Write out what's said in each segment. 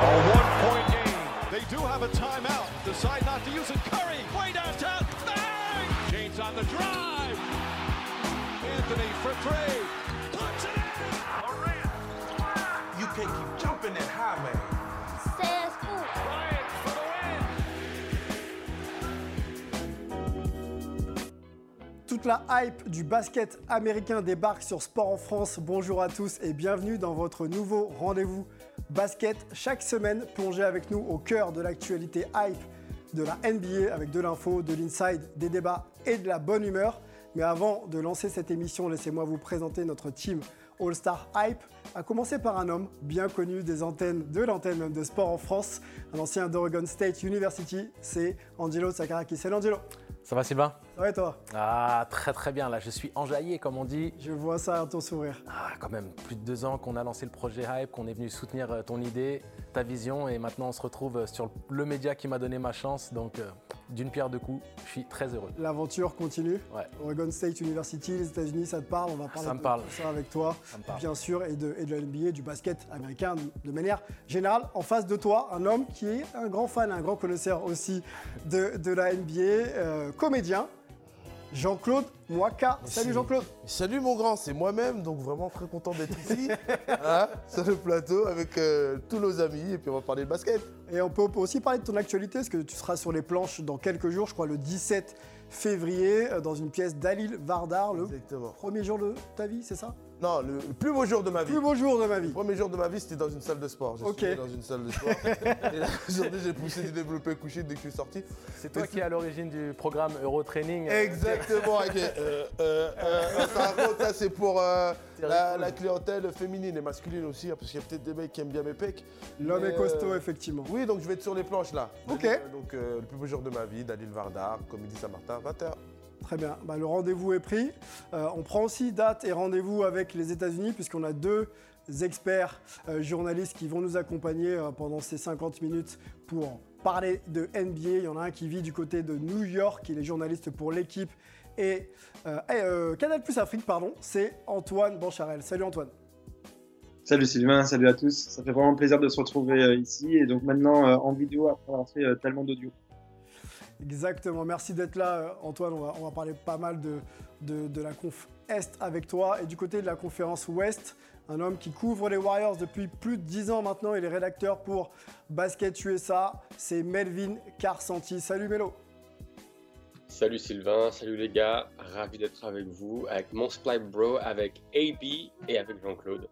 A one-point game. They do have a timeout. Decide not to use it. Curry, way downtown. Bang! James on the drive. Anthony for three. Puts it in. Durant. You can't keep jumping that high, man. Says who? Bryant for the win. Toute la hype du basket américain débarque sur Sport en France. Bonjour à tous et bienvenue dans votre nouveau rendez-vous basket. Chaque semaine, plongez avec nous au cœur de l'actualité hype de la NBA avec de l'info, de l'inside, des débats et de la bonne humeur. Mais avant de lancer cette émission, laissez-moi vous présenter notre team All-Star Hype, à commencer par un homme bien connu des antennes, de l'antenne de sport en France, un ancien d'Oregon State University, c'est Angelo Sakarakis. Salut Angelo, Ça va Sylvain? Ça va et toi? Ah, très très bien. Là, je suis enjaillé, comme on dit. Je vois ça à ton sourire. Ah, quand même, plus de deux ans qu'on a lancé le projet Hype, qu'on est venu soutenir euh, ton idée, ta vision, et maintenant on se retrouve euh, sur le média qui m'a donné ma chance. Donc, euh, d'une pierre deux coups, je suis très heureux. L'aventure continue. Ouais. Oregon State University, les États-Unis, ça te parle? On va parler Ça me de parle. ça avec toi, Ça me parle. bien sûr, et de, et de la NBA, du basket américain de manière générale. En face de toi, un homme qui est un grand fan, un grand connaisseur aussi de, de la NBA, euh, comédien, Jean-Claude Moaka. Salut. Jean-Claude. Salut mon grand, c'est moi-même, donc vraiment très content d'être ici, hein, sur le plateau avec euh, tous nos amis, et puis on va parler de basket. Et on peut aussi parler de ton actualité, parce que tu seras sur les planches dans quelques jours, je crois le 17 février, euh, dans une pièce d'Alil Vardar, le Exactement. premier jour de ta vie, c'est ça? Non, le, le plus beau jour de ma vie. Plus beau jour de ma vie. Le premier jour de ma vie, c'était dans une salle de sport. J'ai Ok. dans une salle de sport. et là, aujourd'hui, j'ai poussé du développé couché dès que je suis sorti. C'est toi qui es à l'origine du programme Eurotraining. euh, Exactement. avec les, euh, euh, euh, ça, raconte, ça, c'est pour euh, la, la clientèle féminine et masculine aussi, hein, parce qu'il y a peut-être des mecs qui aiment bien mes pecs. L'homme Mais, est costaud, euh, effectivement. Oui, donc je vais être sur les planches là. Ok. Euh, Donc euh, le plus beau jour de ma vie, Dalil Vardar, Comédie Saint-Martin, 20h. Très bien, Bah, le rendez-vous est pris. Euh, on prend aussi date et rendez-vous avec les États-Unis puisqu'on a deux experts euh, journalistes qui vont nous accompagner euh, pendant ces 50 minutes pour parler de NBA. Il y en a un qui vit du côté de New York, il est journaliste pour l'équipe et, Canal Plus Afrique, pardon, c'est Antoine Bancharel. Salut Antoine. Salut Sylvain, salut à tous. Ça fait vraiment plaisir de se retrouver ici et donc maintenant en vidéo après avoir fait tellement d'audio. Exactement, merci d'être là euh, Antoine. On va, parler pas mal de, la conf Est avec toi. Et du côté de la conférence Ouest, un homme qui couvre les Warriors depuis plus de 10 ans maintenant. Il est rédacteur pour Basket USA. C'est Melvin Carsanti. Salut Melo. Salut Sylvain, salut les gars, ravi d'être avec vous, avec mon Split Bro, avec AB et avec Jean-Claude.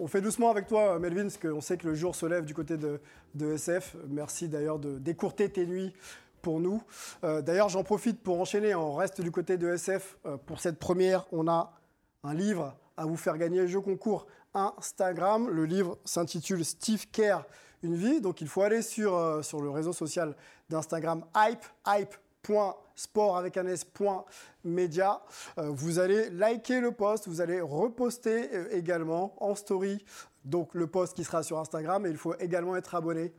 On- fait doucement avec toi, Melvin, parce qu'on sait que le jour se lève du côté de, SF. Merci d'ailleurs de d'écourter tes nuits pour nous. Euh, d'ailleurs, j'en profite pour enchaîner. On reste du côté de SF. Euh, pour cette première, on a un livre à vous faire gagner. Jeu concours Instagram. Le livre s'intitule Steve Kerr, une vie. Donc il faut aller sur, euh, sur le réseau social d'Instagram hype, hype.sport avec un s point média. Euh, vous allez liker le post, vous allez reposter euh, également en story. Donc le post qui sera sur Instagram et il faut également être abonné.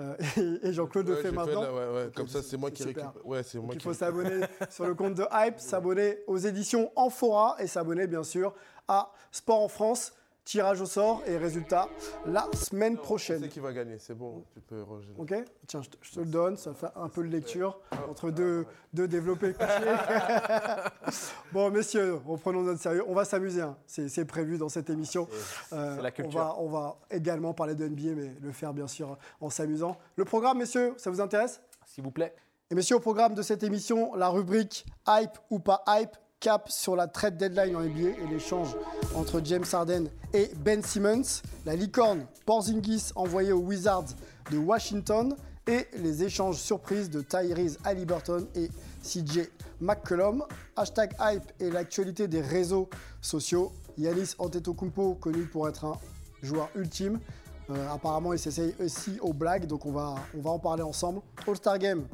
Euh, et et Jean-Claude le fait maintenant. là, ouais, ouais. Comme ça, c'est moi qui récupère. Ouais, c'est moi Donc, il faut s'abonner sur le compte de Hype, s'abonner aux éditions Amphora et s'abonner bien sûr à Sport en France. Tirage au sort et résultat la semaine prochaine. sais qui va gagner, c'est bon, tu peux rejeter. Ok Tiens, je te, je te le donne, ça fait un peu de lecture entre deux, deux développés bon, messieurs, reprenons notre sérieux. On va s'amuser, hein. c'est c'est prévu dans cette émission. Euh, c'est la on, culture. va, on va également parler de NBA, mais le faire bien sûr en s'amusant. Le programme, messieurs, ça vous intéresse? S'il vous plaît. et messieurs, au programme de cette émission, la rubrique Hype ou pas Hype cap sur la trade deadline en NBA et l'échange entre James Harden et Ben Simmons, la licorne Porzingis envoyé aux Wizards de Washington et les échanges surprises de Tyrese Halliburton et CJ McCollum. Hashtag Hype et l'actualité des réseaux sociaux. Yanis Antetokounmpo, connu pour être un joueur ultime. Euh, apparemment, il s'essaye aussi aux blagues, donc on va, on va en parler ensemble. All-Star Game,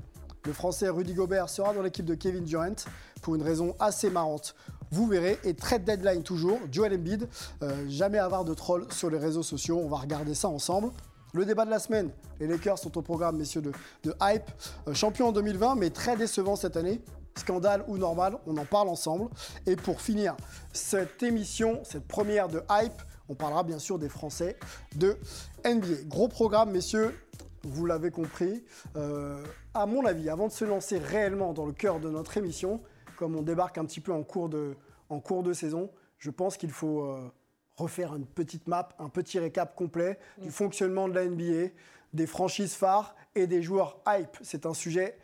le Français Rudy Gobert sera dans l'équipe de Kevin Durant pour une raison assez marrante. Vous verrez, et trade deadline toujours, Joel Embiid, euh, jamais avoir de troll sur les réseaux sociaux, on va regarder ça ensemble. Le débat de la semaine, les Lakers sont au programme, messieurs, de, de Hype, Euh, champion en 2020, mais très décevant cette année. Scandale ou normal, on en parle ensemble. Et pour finir cette émission, cette première de Hype, On parlera bien sûr des Français de NBA. Gros programme, messieurs, vous l'avez compris. Euh, à mon avis, avant de se lancer réellement dans le cœur de notre émission, comme on débarque un petit peu en cours de, en cours de saison, je pense qu'il faut euh, refaire une petite map, un petit récap complet du fonctionnement de la NBA, des franchises phares et des joueurs hype. C'est un sujet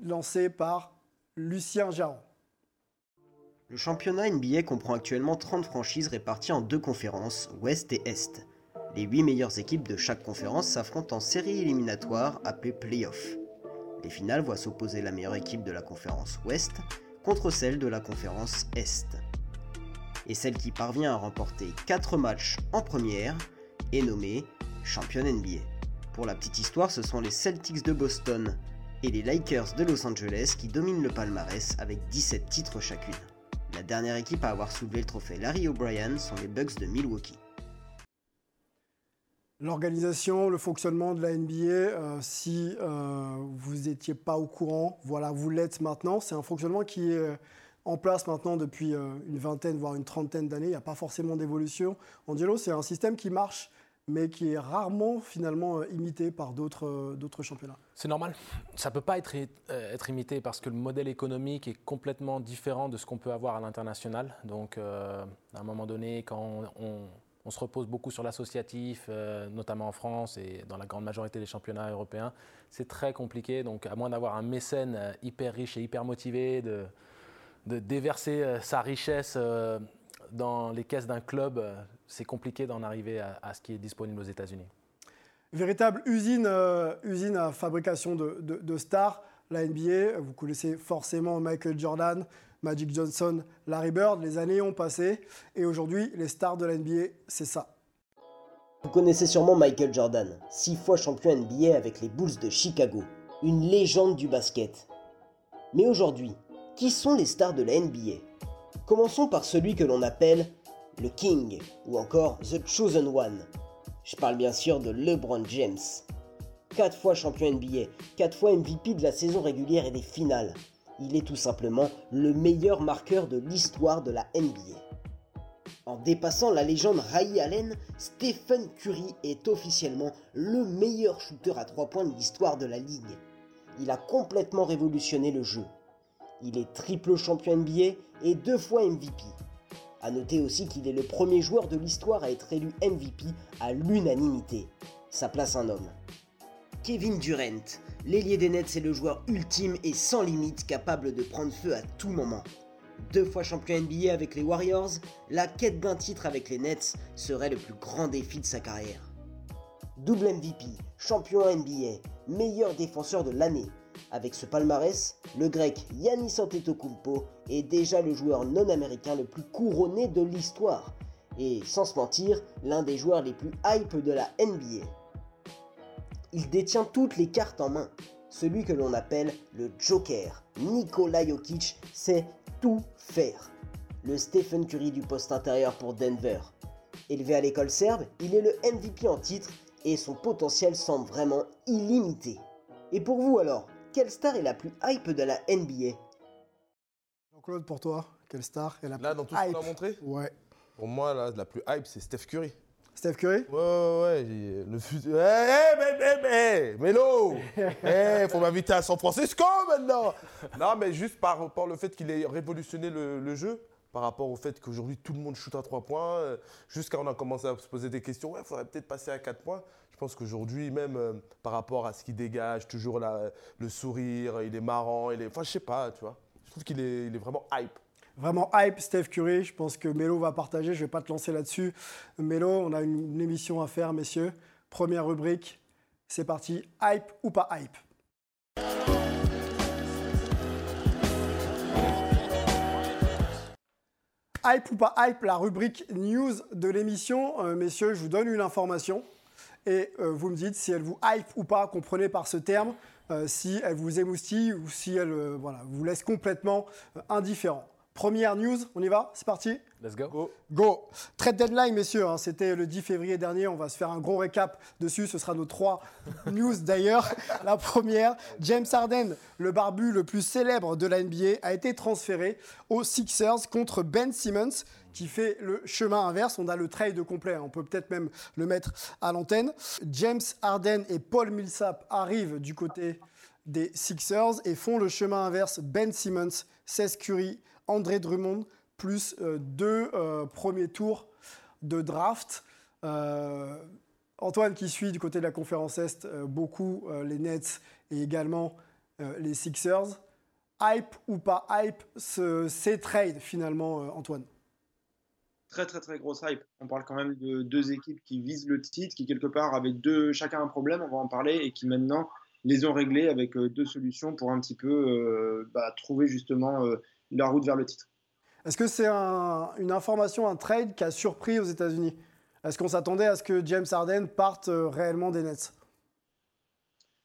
lancé par Lucien Jaron. Le championnat NBA comprend actuellement 30 franchises réparties en deux conférences, Ouest et Est. Les 8 meilleures équipes de chaque conférence s'affrontent en série éliminatoire appelée Playoff. Les finales voient s'opposer la meilleure équipe de la conférence Ouest contre celle de la conférence Est. Et celle qui parvient à remporter 4 matchs en première est nommée championne NBA. Pour la petite histoire, ce sont les Celtics de Boston et les Lakers de Los Angeles qui dominent le palmarès avec 17 titres chacune. La dernière équipe à avoir soulevé le trophée Larry O'Brien sont les Bucks de Milwaukee. L'organisation, le fonctionnement de la NBA, euh, si euh, vous n'étiez pas au courant, voilà, vous l'êtes maintenant. C'est un fonctionnement qui est euh, en place maintenant depuis une vingtaine, voire une trentaine d'années. Il n'y a pas forcément d'évolution. Angelo, c'est un système qui marche, mais qui est rarement finalement imité par d'autres championnats. C'est normal. Ça ne peut pas être, être, imité parce que le modèle économique est complètement différent de ce qu'on peut avoir à l'international. Donc, à un moment donné, quand on se repose beaucoup sur l'associatif, euh, notamment en France et dans la grande majorité des championnats européens. C'est très compliqué, donc à moins d'avoir un mécène euh, hyper riche et hyper motivé, de, déverser euh, sa richesse dans les caisses d'un club, c'est compliqué d'en arriver à, ce qui est disponible aux États-Unis. Véritable usine, usine à fabrication de, de stars, la NBA. Vous connaissez forcément Michael Jordan, Magic Johnson, Larry Bird, les années ont passé et aujourd'hui, les stars de la NBA, c'est ça. Vous connaissez sûrement Michael Jordan, six fois champion NBA avec les Bulls de Chicago, une légende du basket. Mais aujourd'hui, qui sont les stars de la NBA Commençons par celui que l'on appelle le King ou encore The Chosen One. Je parle bien sûr de LeBron James. Quatre fois champion NBA, quatre fois MVP de la saison régulière et des finales, il est tout simplement le meilleur marqueur de l'histoire de la NBA. En dépassant la légende Ray Allen, Stephen Curry est officiellement le meilleur shooter à 3 points de l'histoire de la ligue. Il a complètement révolutionné le jeu. Il est triple champion NBA et deux fois MVP. A noter aussi qu'il est le premier joueur de l'histoire à être élu MVP à l'unanimité. Ça place un homme. Kevin Durant, l'ailier des Nets est le joueur ultime et sans limite capable de prendre feu à tout moment. Deux fois champion NBA avec les Warriors, la quête d'un titre avec les Nets serait le plus grand défi de sa carrière. Double MVP, champion NBA, meilleur défenseur de l'année. Avec ce palmarès, le grec Yannis Antetokounmpo est déjà le joueur non américain le plus couronné de l'histoire et sans se mentir, l'un des joueurs les plus hype de la NBA. Il détient toutes les cartes en main. Celui que l'on appelle le Joker, Nikola Jokic, sait tout faire. Le Stephen Curry du poste intérieur pour Denver. Élevé à l'école serbe, il est le MVP en titre et son potentiel semble vraiment illimité. Et pour vous alors, quelle star est la plus hype de la NBA Jean-Claude, pour toi, quelle star est la Là, dans tout ce qu'on a montré? Ouais. Pour moi, là, la plus hype, c'est Steph Curry. Steph Curry? Ouais, ouais, ouais. Le futur. Hé, hé, mais, mais, Mélo Hé, faut m'inviter à San Francisco maintenant Non, mais juste par, rapport le fait qu'il ait révolutionné le, jeu, par rapport au fait qu'aujourd'hui tout le monde shoot à 3 points, euh, jusqu'à on a commencé à se poser des questions, ouais, il faudrait peut-être passer à 4 points. Je pense qu'aujourd'hui, même euh, par rapport à ce qu'il dégage, toujours le sourire, il est marrant, il est. Enfin, je sais pas, tu vois. Je trouve qu'il est, il est vraiment hype. Vraiment hype, Steph Curry. Je pense que Melo va partager. Je ne vais pas te lancer là-dessus. Melo, on a une, émission à faire, messieurs. Première rubrique. C'est parti. Hype ou pas hype? Hype ou pas hype, la rubrique news de l'émission. Euh, messieurs, je vous donne une information et euh, vous me dites si elle vous hype ou pas, comprenez par ce terme, euh, si elle vous émoustille ou si elle voilà, vous laisse complètement indifférent. Première news, on y va C'est parti Let's go. Go. Go. Trade deadline, messieurs. hein, C'était le 10 février dernier. On va se faire un gros récap dessus. Ce sera nos trois news d'ailleurs. La première, James Harden, le barbu le plus célèbre de la NBA, a été transféré aux Sixers contre Ben Simmons qui fait le chemin inverse. On a le trade complet. hein. On peut peut-être même le mettre à l'antenne. James Harden et Paul Millsap arrivent du côté des Sixers et font le chemin inverse. Ben Simmons, Seth Curry, André Drummond, plus euh, deux euh, premiers tours de draft. Euh, Antoine qui suit du côté de la conférence Est beaucoup les Nets et également les Sixers. Hype ou pas hype, ce- ces trades finalement, Antoine Très très très grosse hype. On parle quand même de deux équipes qui visent le titre, qui quelque part avaient deux, chacun un problème, on va en parler, et qui maintenant les ont réglés avec deux solutions pour un petit peu bah, trouver justement la route vers le titre. Est-ce que c'est un- une information, un trade qui a surpris aux États-Unis? Est-ce qu'on s'attendait à ce que James Harden parte euh, réellement des Nets?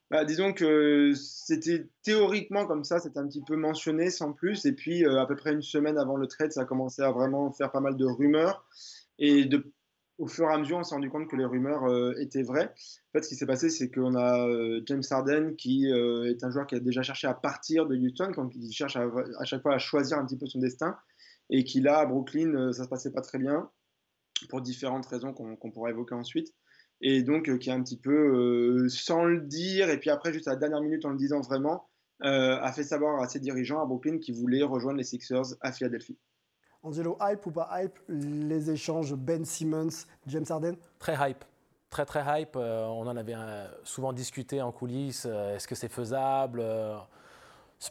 Bah, disons que c'était théoriquement comme ça, c'était un petit peu mentionné sans plus. Et puis, euh, à peu près une semaine avant le trade, ça a commencé à vraiment faire pas mal de rumeurs. Et de, au fur et à mesure, on s'est rendu compte que les rumeurs euh, étaient vraies. En fait, ce qui s'est passé, c'est qu'on a euh, James Harden qui euh, est un joueur qui a déjà cherché à partir de Houston, quand il cherche à, à chaque fois à choisir un petit peu son destin. Et qui là, à Brooklyn, ça se passait pas très bien, pour différentes raisons qu'on pourra évoquer ensuite et donc qui a un petit peu, sans le dire, et puis après, juste à la dernière minute en le disant vraiment, a fait savoir à ses dirigeants à Brooklyn qu'ils voulaient rejoindre les Sixers à Philadelphie. Angelo, hype ou pas hype Les échanges Ben Simmons, James Harden? Très hype. Très très hype. Euh, on en avait euh, souvent discuté en coulisses. Euh, Est-ce que c'est faisable? Euh,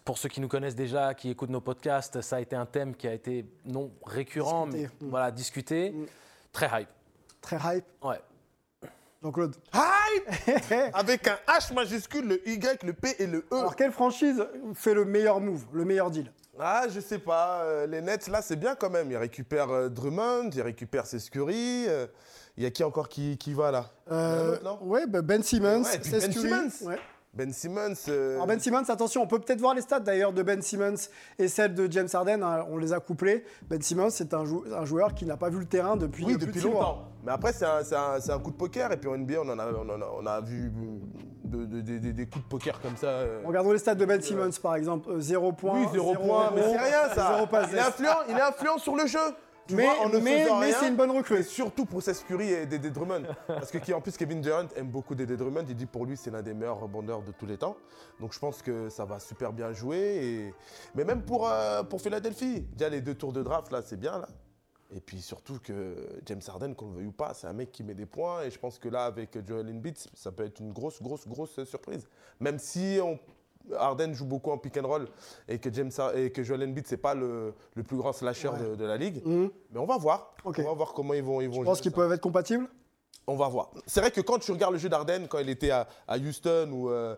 Pour ceux qui nous connaissent déjà, qui écoutent nos podcasts, ça a été un thème qui a été non récurrent, Discuté. mais Mm. voilà, discuté. Mm. Très hype. Très hype? Ouais. Jean-Claude Hype Avec un H majuscule, le Y, le P et le E. Alors, quelle franchise fait le meilleur move, le meilleur deal? Ah, je sais pas. euh, les Nets, là, c'est bien quand même. Ils récupèrent euh, Drummond, ils récupèrent Curry. euh, Il y a qui encore qui, qui va là? Autre, non? Ouais, bah, Ben Simmons, Ouais, et puis Seth Ben Curry. Simmons. Ouais. Ben Simmons. euh, Alors Ben Simmons, attention, on peut peut-être voir les stats d'ailleurs de Ben Simmons et celles de James Harden. hein, on les a couplées. Ben Simmons, c'est un, jou- un joueur qui n'a pas vu le terrain depuis, oui, depuis mois. longtemps. Mais après, c'est un, coup de poker. Et puis en NBA, on, en a, on, en a, on a vu de- de- de- de- des coups de poker comme ça. euh. Regardons les stats de Ben Simmons par exemple. 0 points. Oui, zéro point, mais c'est rien ça. Il, est influent, il est influent sur le jeu. Tu Mais, vois, en ne mais, faisant mais rien, c'est une bonne recrue. Et surtout pour Curry et Dédé Drummond. Parce que qui, en plus, Kevin Durant aime beaucoup Dédé Drummond. Il dit pour lui, c'est l'un des meilleurs rebondeurs de tous les temps. Donc je pense que ça va super bien jouer. Et... Mais même pour, euh, pour Philadelphie, déjà les deux tours de draft, là, c'est bien. là. Et puis surtout que James Harden, qu'on le veuille ou pas, c'est un mec qui met des points. Et je pense que là, avec Joel Embiid, ça peut être une grosse, grosse, grosse surprise. Même si on- Harden joue beaucoup en pick and roll et que, James et que Joel Embiid, c'est pas le, le plus grand slasher de, de la ligue. Mhm. Mais on va voir. On va voir comment ils vont, ils vont Je pense qu'ils peuvent être compatibles? On va voir. C'est vrai que quand tu regardes le jeu d'Arden, quand il était à, à Houston ou, euh,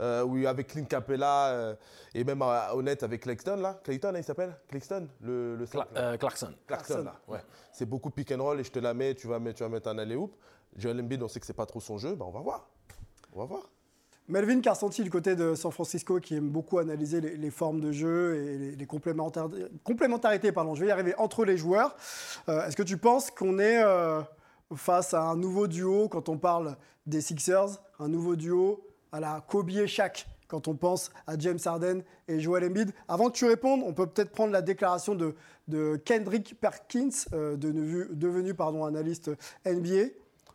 euh, ou avec Clint Capella euh, et même à, net avec Claxton, là. Clayton, là, il s'appelle? Claxton Le, Cla- euh, Clarkson. Clarkson, là. Ouais. C'est beaucoup pick and roll et je te la mets, tu vas mettre, tu vas mettre un alley-oop. Joel Embiid, on sait que c'est pas trop son jeu. Bah, on va voir. On va voir. Melvin Carsenti, du côté de San Francisco, qui aime beaucoup analyser les, formes de jeu et les, complémentarités, pardon, je vais y arriver, entre les joueurs. Euh, Est-ce que tu penses qu'on est euh, face à un nouveau duo quand on parle des Sixers, un nouveau duo à la Kobe et Shaq quand on pense à James Harden et Joel Embiid? Avant que tu répondes, on peut peut-être prendre la déclaration de, Kendrick Perkins, euh, devenu, analyste NBA.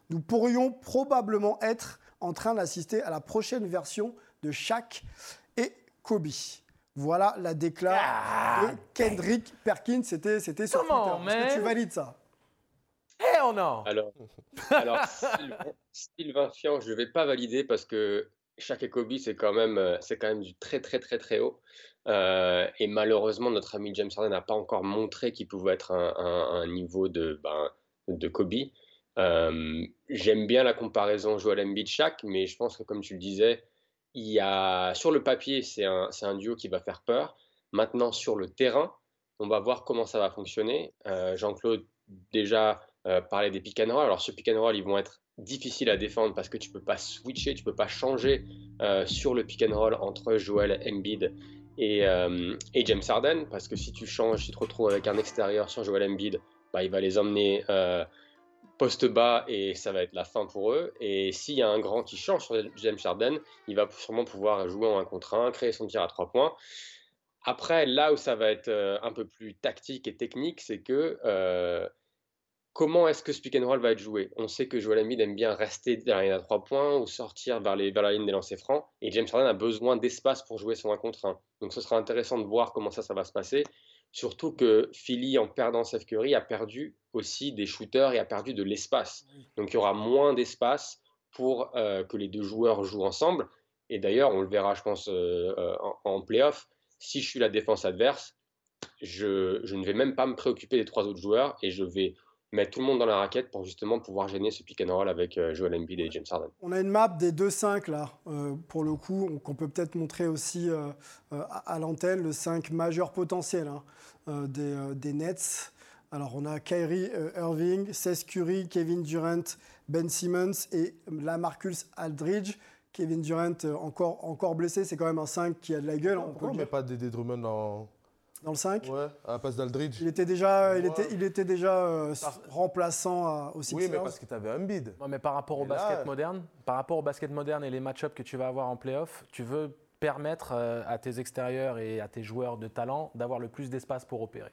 Nous pourrions probablement être en train d'assister à la prochaine version de Shaq et Kobe. Voilà la déclaration de Kendrick Perkins. C'était, c'était sur Twitter. Est-ce que tu valides ça? Hell no Alors, alors Sylvain, Sylvain Fian, je ne vais pas valider parce que Shaq et Kobe, c'est quand même, euh, c'est quand même du très très très très haut. Euh, et malheureusement, notre ami James Harden n'a pas encore montré qu'il pouvait être un, un- un niveau de, ben, de Kobe. Euh, J'aime bien la comparaison Joel Embiid-Shaq, mais je pense que comme tu le disais, il y a, sur le papier, c'est un, un duo qui va faire peur. Maintenant, sur le terrain, on va voir comment ça va fonctionner. Euh, Jean-Claude déjà euh, parlait des pick and roll. Alors, ce pick and roll, ils vont être difficiles à défendre parce que tu peux pas switcher, tu peux pas changer sur le pick and roll entre Joel Embiid et, et, James Harden, parce que si tu changes, si tu te retrouves avec un extérieur sur Joel Embiid, bah, il va les emmener poste bas et ça va être la fin pour eux. Et s'il y a un grand qui change sur James Harden, il va sûrement pouvoir jouer en un contre un, créer son tir à trois points. Après, là où ça va être un peu plus tactique et technique, c'est que comment est-ce que ce pick and roll va être joué? On sait que Joel Embiid aime bien rester derrière la ligne à trois points ou sortir vers, les, vers la ligne des lancers francs. Et James Harden a besoin d'espace pour jouer son 1 contre 1. Donc ce sera intéressant de voir comment ça, ça va se passer. Surtout que Philly, en perdant Seth Curry, a perdu aussi des shooters et a perdu de l'espace. Donc il y aura moins d'espace pour euh, que les deux joueurs jouent ensemble. Et d'ailleurs, on le verra, je pense, euh, euh, en, en playoff. Si je suis la défense adverse, je, je, ne vais même pas me préoccuper des trois autres joueurs et je vais mettre tout le monde dans la raquette pour justement pouvoir gêner ce pick and roll avec euh, Joel Embiid et James Harden. On a une map des 2-5 là, euh, pour le coup, qu'on peut peut-être montrer aussi euh, à, l'antenne, le 5 majeur potentiel hein, des, des, Nets. Alors on a Kyrie Irving, Seth Curry, Kevin Durant, Ben Simmons et Lamarcus Aldridge. Kevin Durant encore, encore blessé, c'est quand même un 5 qui a de la gueule. Pourquoi on ne met pas des Drummond en dans le 5 Ouais, à la place d'Aldridge. Il était déjà, il était, il était déjà euh, remplaçant à, au Oui, mais parce que tu avais un bid. mais par rapport au basket moderne, par rapport au basket moderne et les match-ups que tu vas avoir en playoff, tu veux permettre euh, à tes extérieurs et à tes joueurs de talent d'avoir le plus d'espace pour opérer.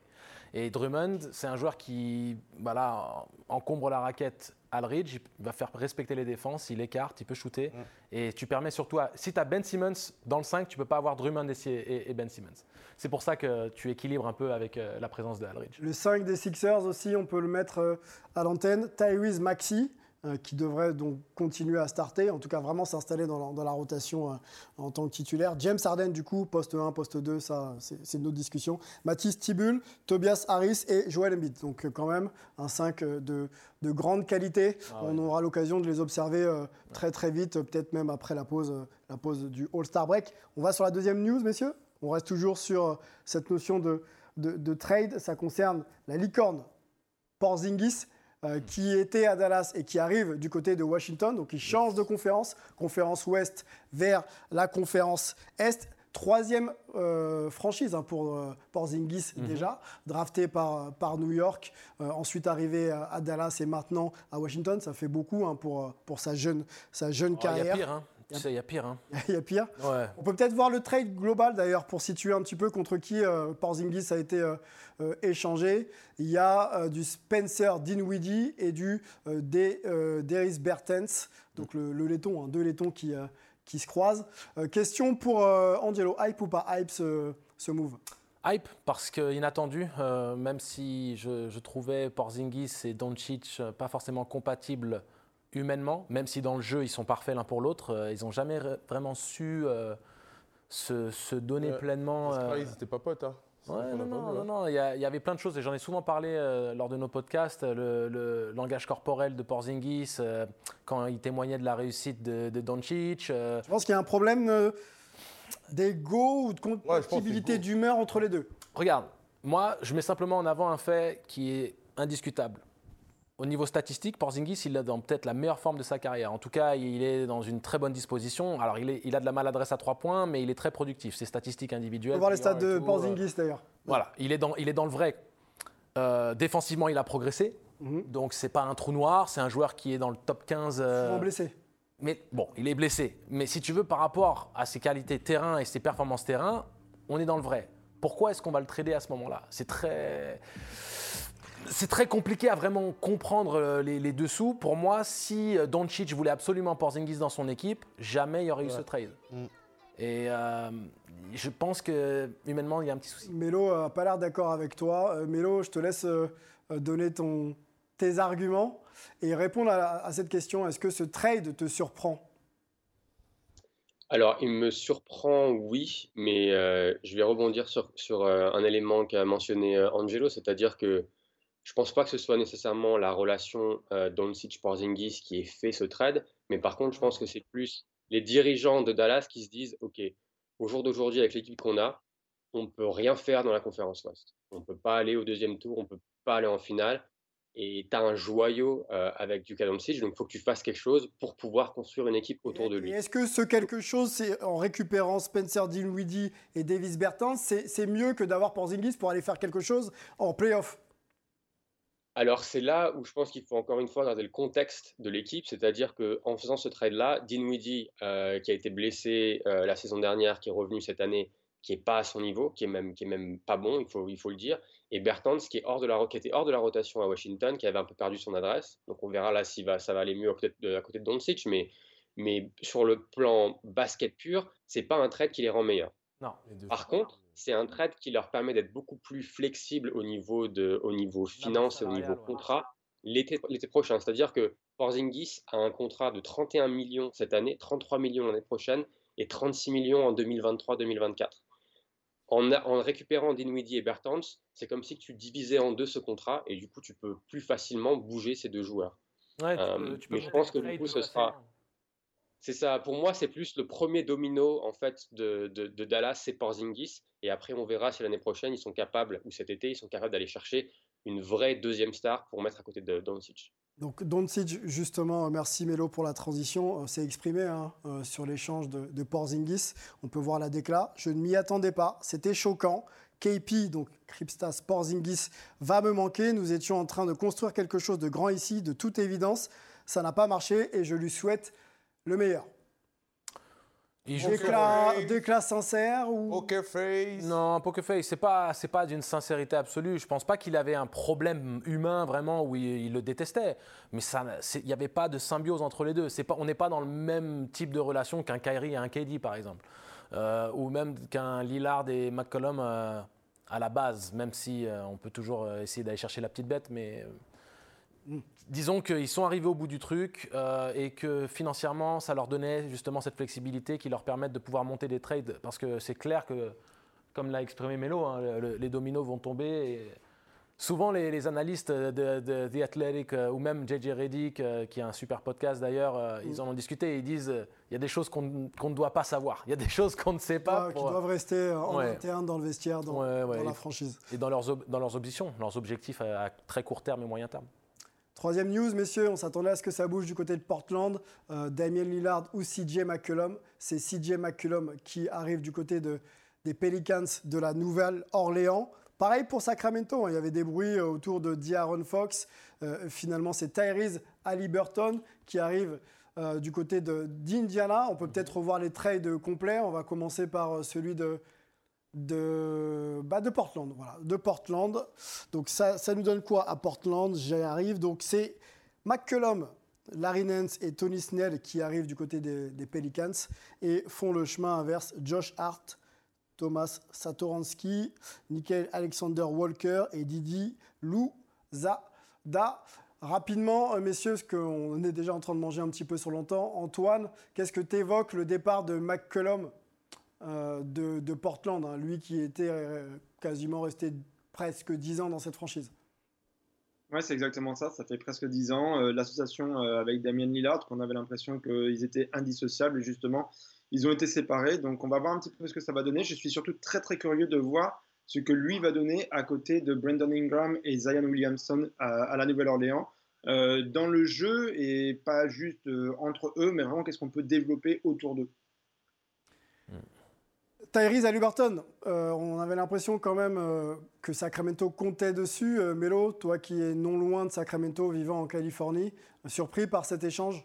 Et Drummond, c'est un joueur qui voilà, encombre la raquette Aldridge, il va faire respecter les défenses, il écarte, il peut shooter. Mm. Et tu permets surtout à. Si tu as Ben Simmons dans le 5, tu ne peux pas avoir Drummond et, Ben Simmons. C'est pour ça que tu équilibres un peu avec euh, la présence de Aldridge. Le 5 des Sixers aussi, on peut le mettre euh, à l'antenne. Tyrese Maxi, qui devrait donc continuer à starter, en tout cas vraiment s'installer dans, la, rotation euh, en tant que titulaire. James Harden, du coup, poste 1, poste 2, ça, c'est une autre discussion. Mathis Tibul, Tobias Harris et Joel Embiid. Donc, euh, quand même, un 5 de, grande qualité. Ah On aura l'occasion de les observer très, très vite, peut-être même après la pause, la pause du All-Star Break. On va sur la deuxième news, messieurs. On reste toujours sur cette notion de, de trade. Ça concerne la licorne Porzingis euh, qui était à Dallas et qui arrive du côté de Washington. Donc il change de conférence, conférence ouest vers la conférence est. Troisième euh, franchise hein, pour euh, Porzingis mhm. déjà, drafté par, par New York, ensuite arrivé à, Dallas et maintenant à Washington. Ça fait beaucoup hein, pour, pour sa jeune, sa jeune oh, carrière. Il y a pire, hein. Tu sais, il y a pire. Hein. Il y a pire. On peut peut-être voir le trade global d'ailleurs pour situer un petit peu contre qui euh, Porzingis a été euh, euh, échangé. Il y a du Spencer Dinwiddie et du Darius Bertens, donc le, le laiton, hein, deux laitons qui, qui se croisent. question pour Angelo, hype ou pas hype ce, ce move? Hype parce que inattendu, même si je, je trouvais Porzingis et Doncic pas forcément compatibles humainement, même si dans le jeu ils sont parfaits l'un pour l'autre, euh, ils n'ont jamais vraiment su euh, se, donner pleinement. Euh... Ils n'étaient pas potes. Hein. Ouais, non, non, non, non, il y, avait plein de choses et j'en ai souvent parlé euh, lors de nos podcasts. Le, langage corporel de Porzingis, quand il témoignait de la réussite de, de Doncic. Je pense qu'il y a un problème d'ego ou de compatibilité d'humeur entre les deux. Regarde, moi, je mets simplement en avant un fait qui est indiscutable. Au niveau statistique, Porzingis, il est dans peut-être la meilleure forme de sa carrière. En tout cas, il est dans une très bonne disposition. Alors, il, est, il a de la maladresse à trois points, mais il est très productif. Ses statistiques individuelles. On va voir les stats de Porzingis d'ailleurs. Voilà, il est dans, il est dans le vrai. Euh, défensivement, il a progressé. Mhm. Donc, c'est pas un trou noir. C'est un joueur qui est dans le top 15. Euh... Souvent blessé. Mais bon, il est blessé. Mais si tu veux, par rapport à ses qualités terrain et ses performances terrain, on est dans le vrai. Pourquoi est-ce qu'on va le trader à ce moment-là? C'est très c'est très compliqué à vraiment comprendre euh, les, dessous. Pour moi, si euh, Doncic voulait absolument Porzingis dans son équipe, jamais il y aurait eu ce trade. Mm. Et euh, je pense que humainement, il y a un petit souci. Mélo n'a pas l'air d'accord avec toi. Mélo, je te laisse donner ton, tes arguments et répondre à, cette question. Est-ce que ce trade te surprend? Alors, il me surprend, oui, mais je vais rebondir sur, sur un élément qu'a mentionné Angelo, c'est-à-dire que je pense pas que ce soit nécessairement la relation euh, Doncic-Porzingis qui ait fait ce trade, mais par contre, je pense que c'est plus les dirigeants de Dallas qui se disent, OK, au jour d'aujourd'hui, avec l'équipe qu'on a, on ne peut rien faire dans la conférence Ouest. On ne peut pas aller au deuxième tour, on ne peut pas aller en finale. et tu as un joyau euh, avec Duka Doncic, donc il faut que tu fasses quelque chose pour pouvoir construire une équipe autour de lui. Est-ce que ce quelque chose, c'est en récupérant Spencer Dinwiddie et Davis Bertans, c'est mieux que d'avoir Porzingis pour aller faire quelque chose en playoff? Alors c'est là où je pense qu'il faut encore une fois regarder le contexte de l'équipe, c'est-à-dire qu'en faisant ce trade-là, Dinwiddie, euh, qui a été blessé euh, la saison dernière, qui est revenu cette année, qui n'est pas à son niveau, qui est même, qui est même pas bon, il faut, il faut le dire, et Bertans, qui, est hors de la, qui était hors de la rotation à Washington, qui avait un peu perdu son adresse. Donc on verra là si va, ça va aller mieux à côté de, à côté de Doncic, mais, mais sur le plan basket pur, c'est pas un trade qui les rend meilleurs. Non, Par contre, c'est un trade qui leur permet d'être beaucoup plus flexible au niveau, de, au niveau finance et au niveau contrat l'été prochain. C'est-à-dire que Porzingis a un contrat de 31 millions cette année, 33 millions l'année prochaine et 36 millions en 2023-2024. En, en, récupérant Dinwiddie et Bertans, c'est comme si tu divisais en deux ce contrat et du coup tu peux plus facilement bouger ces deux joueurs. Ouais, tu euh, peux, mais je pense que du coup ce sera c'est ça. Pour moi, c'est plus le premier domino en fait de, Dallas, c'est Porzingis. Et après, on verra si l'année prochaine ils sont capables ou cet été ils sont capables d'aller chercher une vraie deuxième star pour mettre à côté de Doncic. Donc Doncic, justement, merci Melo pour la transition, c'est exprimé hein, euh, sur l'échange de, de, Porzingis. On peut voir la décla. Je ne m'y attendais pas, c'était choquant. KP, donc Kripstas Porzingis, va me manquer. Nous étions en train de construire quelque chose de grand ici, de toute évidence. Ça n'a pas marché et je lui souhaite le meilleur. Déclat, sincère ou Poker face Non, poker face, c'est pas c'est pas d'une sincérité absolue. Je pense pas qu'il avait un problème humain vraiment où il, le détestait, mais ça il n'y avait pas de symbiose entre les deux. C'est pas on n'est pas dans le même type de relation qu'un Kyrie et un KD par exemple, euh, ou même qu'un Lillard et McCollum euh, à la base, même si euh, on peut toujours essayer d'aller chercher la petite bête, mais disons qu'ils sont arrivés au bout du truc euh, et que financièrement, ça leur donnait justement cette flexibilité qui leur permet de pouvoir monter des trades. Parce que c'est clair que, comme l'a exprimé Melo, hein, les dominos vont tomber. Et souvent, les, analystes de, The Athletic euh, ou même JJ Reddick, euh, qui a un super podcast d'ailleurs, ils en ont discuté et ils disent il y a des choses qu'on ne doit pas savoir. Il y a des choses qu'on ne sait pas. Qui doivent rester en interne dans le vestiaire, dans, la franchise. Et dans leurs, dans leurs ambitions, leurs objectifs à très court terme et moyen terme. Troisième news, messieurs, on s'attendait à ce que ça bouge du côté de Portland. Euh, Damien Lillard ou CJ McCullum. C'est CJ McCullum qui arrive du côté de, des Pelicans de la Nouvelle-Orléans. Pareil pour Sacramento, hein. il y avait des bruits euh, autour de D'Aaron Fox. Euh, finalement, c'est Tyrese Halliburton qui arrive du côté d'Indiana. On peut peut-être revoir les trades complets. On va commencer par celui de de, bah de Portland. Voilà, de Portland. Donc ça, ça nous donne quoi à Portland? J'y arrive. Donc c'est McCullum, Larry Nance et Tony Snell qui arrivent du côté des, Pelicans et font le chemin inverse. Josh Hart, Thomas Satoransky, Nickel Alexander Walker et Didi Louzada. Rapidement, euh, messieurs, parce qu'on est déjà en train de manger un petit peu sur longtemps, Antoine, qu'est-ce que tu évoques le départ de McCullum euh, de, Portland, hein, lui qui était euh, quasiment resté presque 10 ans dans cette franchise. Ouais, c'est exactement ça. Ça fait presque 10 ans. Euh, l'association avec Damien Lillard, qu'on avait l'impression qu'ils étaient indissociables, justement, ils ont été séparés. Donc, on va voir un petit peu ce que ça va donner. Je suis surtout très, très curieux de voir ce que lui va donner à côté de Brandon Ingram et Zion Williamson à, la Nouvelle-Orléans. dans le jeu et pas juste entre eux, mais vraiment qu'est-ce qu'on peut développer autour d'eux. Tyrese Halliburton, euh, on avait l'impression quand même euh, que Sacramento comptait dessus. Euh, Melo, toi qui es non loin de Sacramento, vivant en Californie, surpris par cet échange?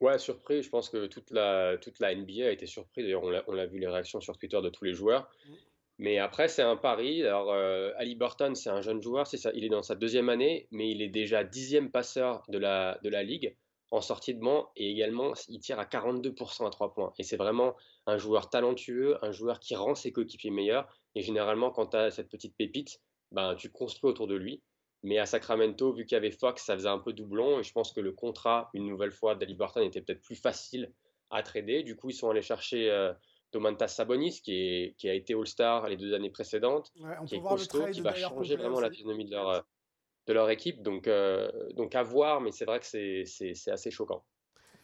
Ouais, surpris. Je pense que toute la, toute la NBA a été surprise. D'ailleurs, on l'a vu les réactions sur Twitter de tous les joueurs. Mais après, c'est un pari. Alors, Halliburton, c'est un jeune joueur. Ça, il est dans sa deuxième année, mais il est déjà dixième passeur de la, de la ligue en sortie de banc et également il tire à 42% à 3 points. Et c'est vraiment un joueur talentueux, un joueur qui rend ses coéquipiers meilleurs. Et généralement, quand tu as cette petite pépite, ben, tu construis autour de lui. Mais à Sacramento, vu qu'il y avait Fox, ça faisait un peu doublon. Et je pense que le contrat, une nouvelle fois, d'Aliburton était peut-être plus facile à trader. Du coup, ils sont allés chercher euh, Domantas Sabonis, qui, est, qui a été All-Star les deux années précédentes, qui est costaud, qui va changer vraiment la physionomie de leur, de leur équipe. Donc, euh, donc à voir, mais c'est vrai que c'est assez choquant.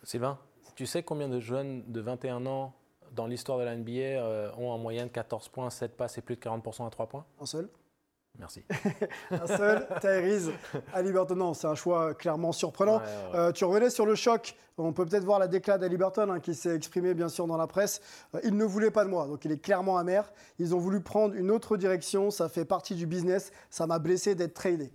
Sylvain, tu sais combien de jeunes de 21 ans dans l'histoire de la NBA euh, ont en moyenne 14 points, 7 passes et plus de 40% à 3 points? Un seul? Merci. un seul, Tyrese Halliburton. Non, c'est un choix clairement surprenant. Ouais, ouais. Euh, tu revenais sur le choc. On peut peut-être voir la déclat d'Halliburton hein, qui s'est exprimé bien sûr dans la presse. Euh, il ne voulait pas de moi, donc il est clairement amer. Ils ont voulu prendre une autre direction. Ça fait partie du business. Ça m'a blessé d'être tradé.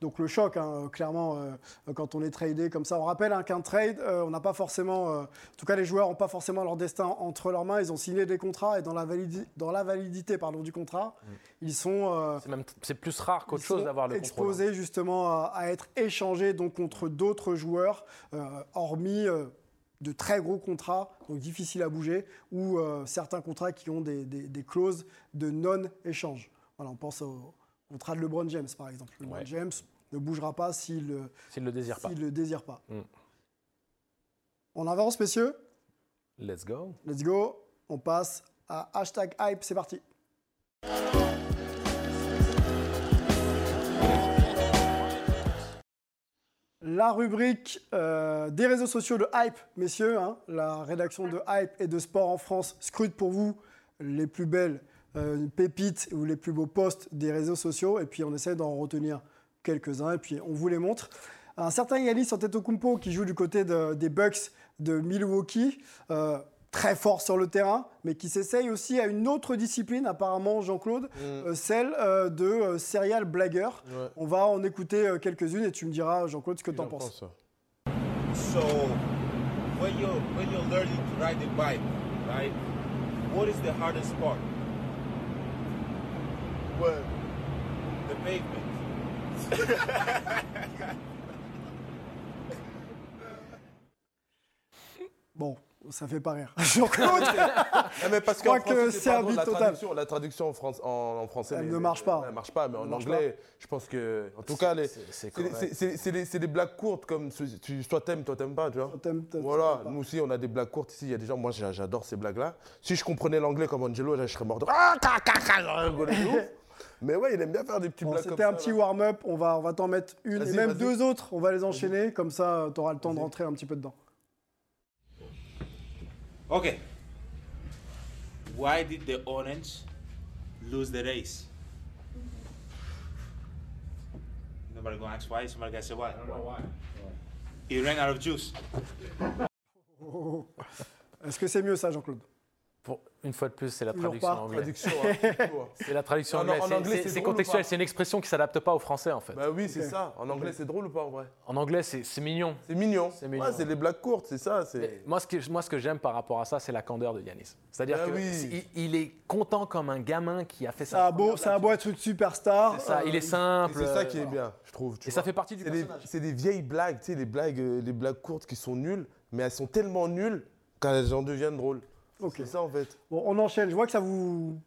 Donc le choc, hein, clairement, euh, quand on est tradé comme ça. On rappelle hein, qu'un trade, euh, on n'a pas forcément, euh, en tout cas les joueurs n'ont pas forcément leur destin entre leurs mains. Ils ont signé des contrats et dans la, validi- dans la validité pardon, du contrat, ils sont euh, C'est même c'est plus rare qu'autre chose d'avoir le contrôle. hein. exposés justement à, à être échangés donc contre d'autres joueurs, euh, hormis euh, de très gros contrats, donc difficiles à bouger, ou euh, certains contrats qui ont des, des- des clauses de non-échange. Voilà, on pense au contrat de LeBron James par exemple. LeBron Ouais. James ne bougera pas s'il ne S'il ne le désire pas. le désire pas. Mm. On avance, messieurs? Let's go. Let's go. On passe à hashtag hype. C'est parti. La rubrique euh, des réseaux sociaux de Hype, messieurs, hein, la rédaction de Hype et de Sport en France scrute pour vous les plus belles euh, pépites ou les plus beaux posts des réseaux sociaux et puis on essaie d'en retenir quelques-uns et puis on vous les montre. Un certain Yanis Antetokounmpo qui joue du côté de- des Bucks de Milwaukee, euh, très fort sur le terrain, mais qui s'essaye aussi à une autre discipline apparemment, Jean-Claude, euh, celle euh, de euh, serial blagueur. Ouais. On va en écouter euh, quelques-unes et tu me diras, Jean-Claude, ce que tu en penses. So, when you're when you're learning to ride a bike, right? What is the hardest part? Ouais. The pavement. Bon, ça fait pas rire. Jean-Claude, Ah, mais parce Je crois que c'est pas un la total. traduction, la traduction en, France, en, en français. Elle mais- ne marche pas. Elle marche pas, mais en anglais, je pense que. En tout cas, C'est- des, blagues courtes, comme tu, soit t'aimes, toi t'aimes pas, tu vois. T'aimes- t'aimes- Voilà, t'aimes pas. nous aussi on a des blagues courtes ici. Il y a des gens, moi j'a- j'adore ces blagues-là. Si je comprenais l'anglais comme Angelo, là je serais mort de. Ah. Mais ouais, il aime bien faire des petites Bon, blagues C'était un petit warm-up. On va, on va t'en mettre une et même deux autres. On va les enchaîner. Comme ça, tu auras le temps de rentrer un petit peu dedans. Okay. Why did the orange lose the race? Nobody gonna ask why. Somebody gonna say why. I don't know why. He ran out of juice. Est-ce que c'est mieux ça, Jean-Claude une fois de plus, c'est la traduction en anglais. Hein, hein. C'est la traduction En- anglaise. en C'est- anglais, c'est- contextuel. C'est une expression qui s'adapte pas au français en fait. Bah oui, c'est ça. En anglais, c'est drôle ou pas en vrai? En anglais, c'est mignon. C'est mignon. C'est mignon. C'est les blagues courtes, c'est ça. Moi, ce que, moi, ce que j'aime par rapport à ça, c'est la candeur de Yanis. C'est-à-dire Bah qu'il est content comme un gamin qui a fait Ça ça. a beau, ça a beau être une superstar. C'est ça, il est Et simple. c'est ça euh, qui est bien, je trouve. Et ça fait partie du C'est des, personnage. c'est des vieilles blagues, tu sais, les blagues, euh, les blagues courtes qui sont nulles, mais elles sont tellement nulles qu'elles en deviennent drôles. Ok. C'est ça en fait. Bon, on enchaîne. Je vois que ça vous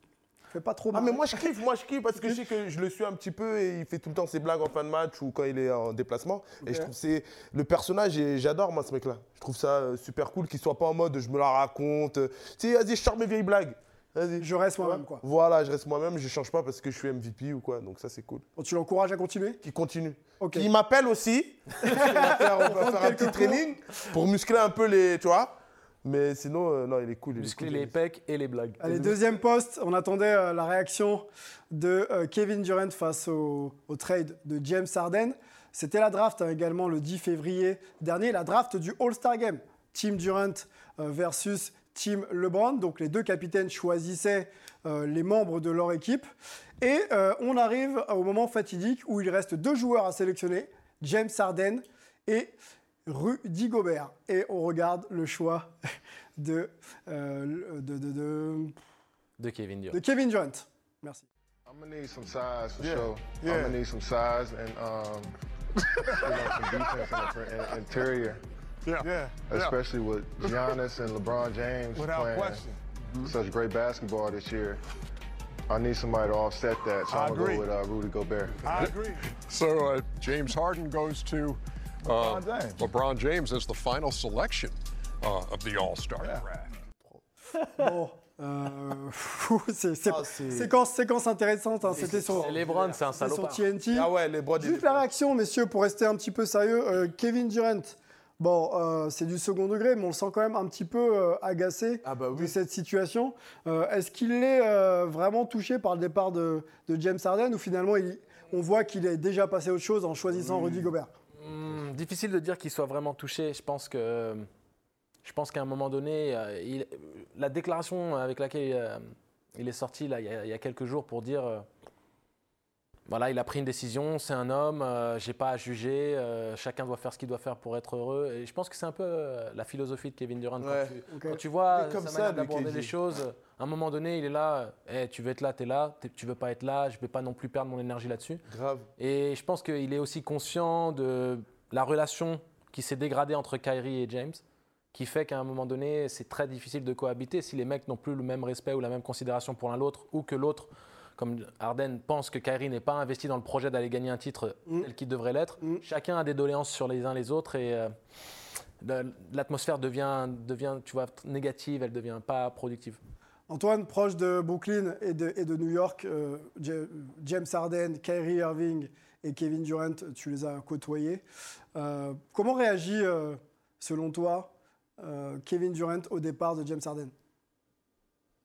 fait pas trop Ah mal. mais moi je kiffe, moi je kiffe parce que je sais que je le suis un petit peu et il fait tout le temps ses blagues en fin de match ou quand il est en déplacement. Et je trouve que c'est le personnage et j'adore moi ce mec là. Je trouve ça euh, super cool qu'il soit pas en mode je me la raconte. Tu sais, vas-y, je sors mes vieilles blagues. Vas-y. Je reste moi-même, quoi. Voilà, je reste moi-même, je change pas parce que je suis MVP ou quoi, donc ça c'est cool. Tu l'encourages à continuer? Qui continue. Ok. Qui m'appelle aussi. on va faire, on va faire un petit training pour muscler un peu les, tu vois. Mais sinon, euh, non, il est cool. il est cool, les pecs et les blagues. Allez, deuxième poste. On attendait euh, la réaction de euh, Kevin Durant face au, au trade de James Harden. C'était la draft hein, également le 10 février dernier, la draft du All-Star Game. Team Durant euh, versus Team LeBron. Donc les deux capitaines choisissaient euh, les membres de leur équipe. Et euh, on arrive au moment fatidique où il reste deux joueurs à sélectionner, James Harden et Rudy Gobert. Et on regarde le choix de, euh, de, de- de- De Kevin Durant. de Kevin Durant. Merci. I'm gonna need some size for Yeah. sure. Yeah. I'm gonna need some size and um, you know, some defense in the in- interior, Yeah. Yeah. especially with Giannis and LeBron James Without playing question. such great basketball this year. I need somebody to offset that, so I I'm gonna agree. go with uh, Rudy Gobert. I agree. So uh, James Harden goes to LeBron James. LeBron James as the final selection uh, of the All-Star Yeah. draft. Bon, euh, Ah, séquence, séquence intéressante. hein, C'était sur, C'est LeBron, c'est un sur. TNT. Ah ouais, Juste la réaction, messieurs, pour rester un petit peu sérieux. Euh, Kevin Durant, Bon, euh, c'est du second degré, mais on le sent quand même un petit peu euh, agacé Ah bah de cette situation. Euh, Est-ce qu'il est euh, vraiment touché par le départ de, de James Harden ou finalement il- on voit qu'il est déjà passé à autre chose en choisissant Rudy Gobert? Difficile de dire qu'il soit vraiment touché. Je pense que, je pense qu'à un moment donné, euh, il- la déclaration avec laquelle euh, il est sorti là, il, y a, il y a quelques jours pour dire, euh, voilà, il a pris une décision, c'est un homme, euh, j'ai pas à juger, euh, chacun doit faire ce qu'il doit faire pour être heureux. Et je pense que c'est un peu euh, la philosophie de Kevin Durant. Ouais. Quand, tu, Ok. quand tu vois comme sa ça, manière d'aborder les choses, à un moment donné, il est là, tu veux être là, tu es là, T'es- tu veux pas être là, je vais pas non plus perdre mon énergie là-dessus. Grave. Et je pense qu'il est aussi conscient de la relation qui s'est dégradée entre Kyrie et James, qui fait qu'à un moment donné, c'est très difficile de cohabiter si les mecs n'ont plus le même respect ou la même considération pour l'un l'autre, ou que l'autre, comme Harden, pense que Kyrie n'est pas investi dans le projet d'aller gagner un titre Mm. tel qu'il devrait l'être. Mm. Chacun a des doléances sur les uns les autres et euh, l'atmosphère devient, devient, tu vois, négative, elle devient pas productive. Antoine, proche de Brooklyn et de, et de New York, euh, Ja- James Harden, Kyrie Irving et Kevin Durant, tu les as côtoyés. Euh, comment réagit, euh, selon toi, euh, Kevin Durant au départ de James Harden?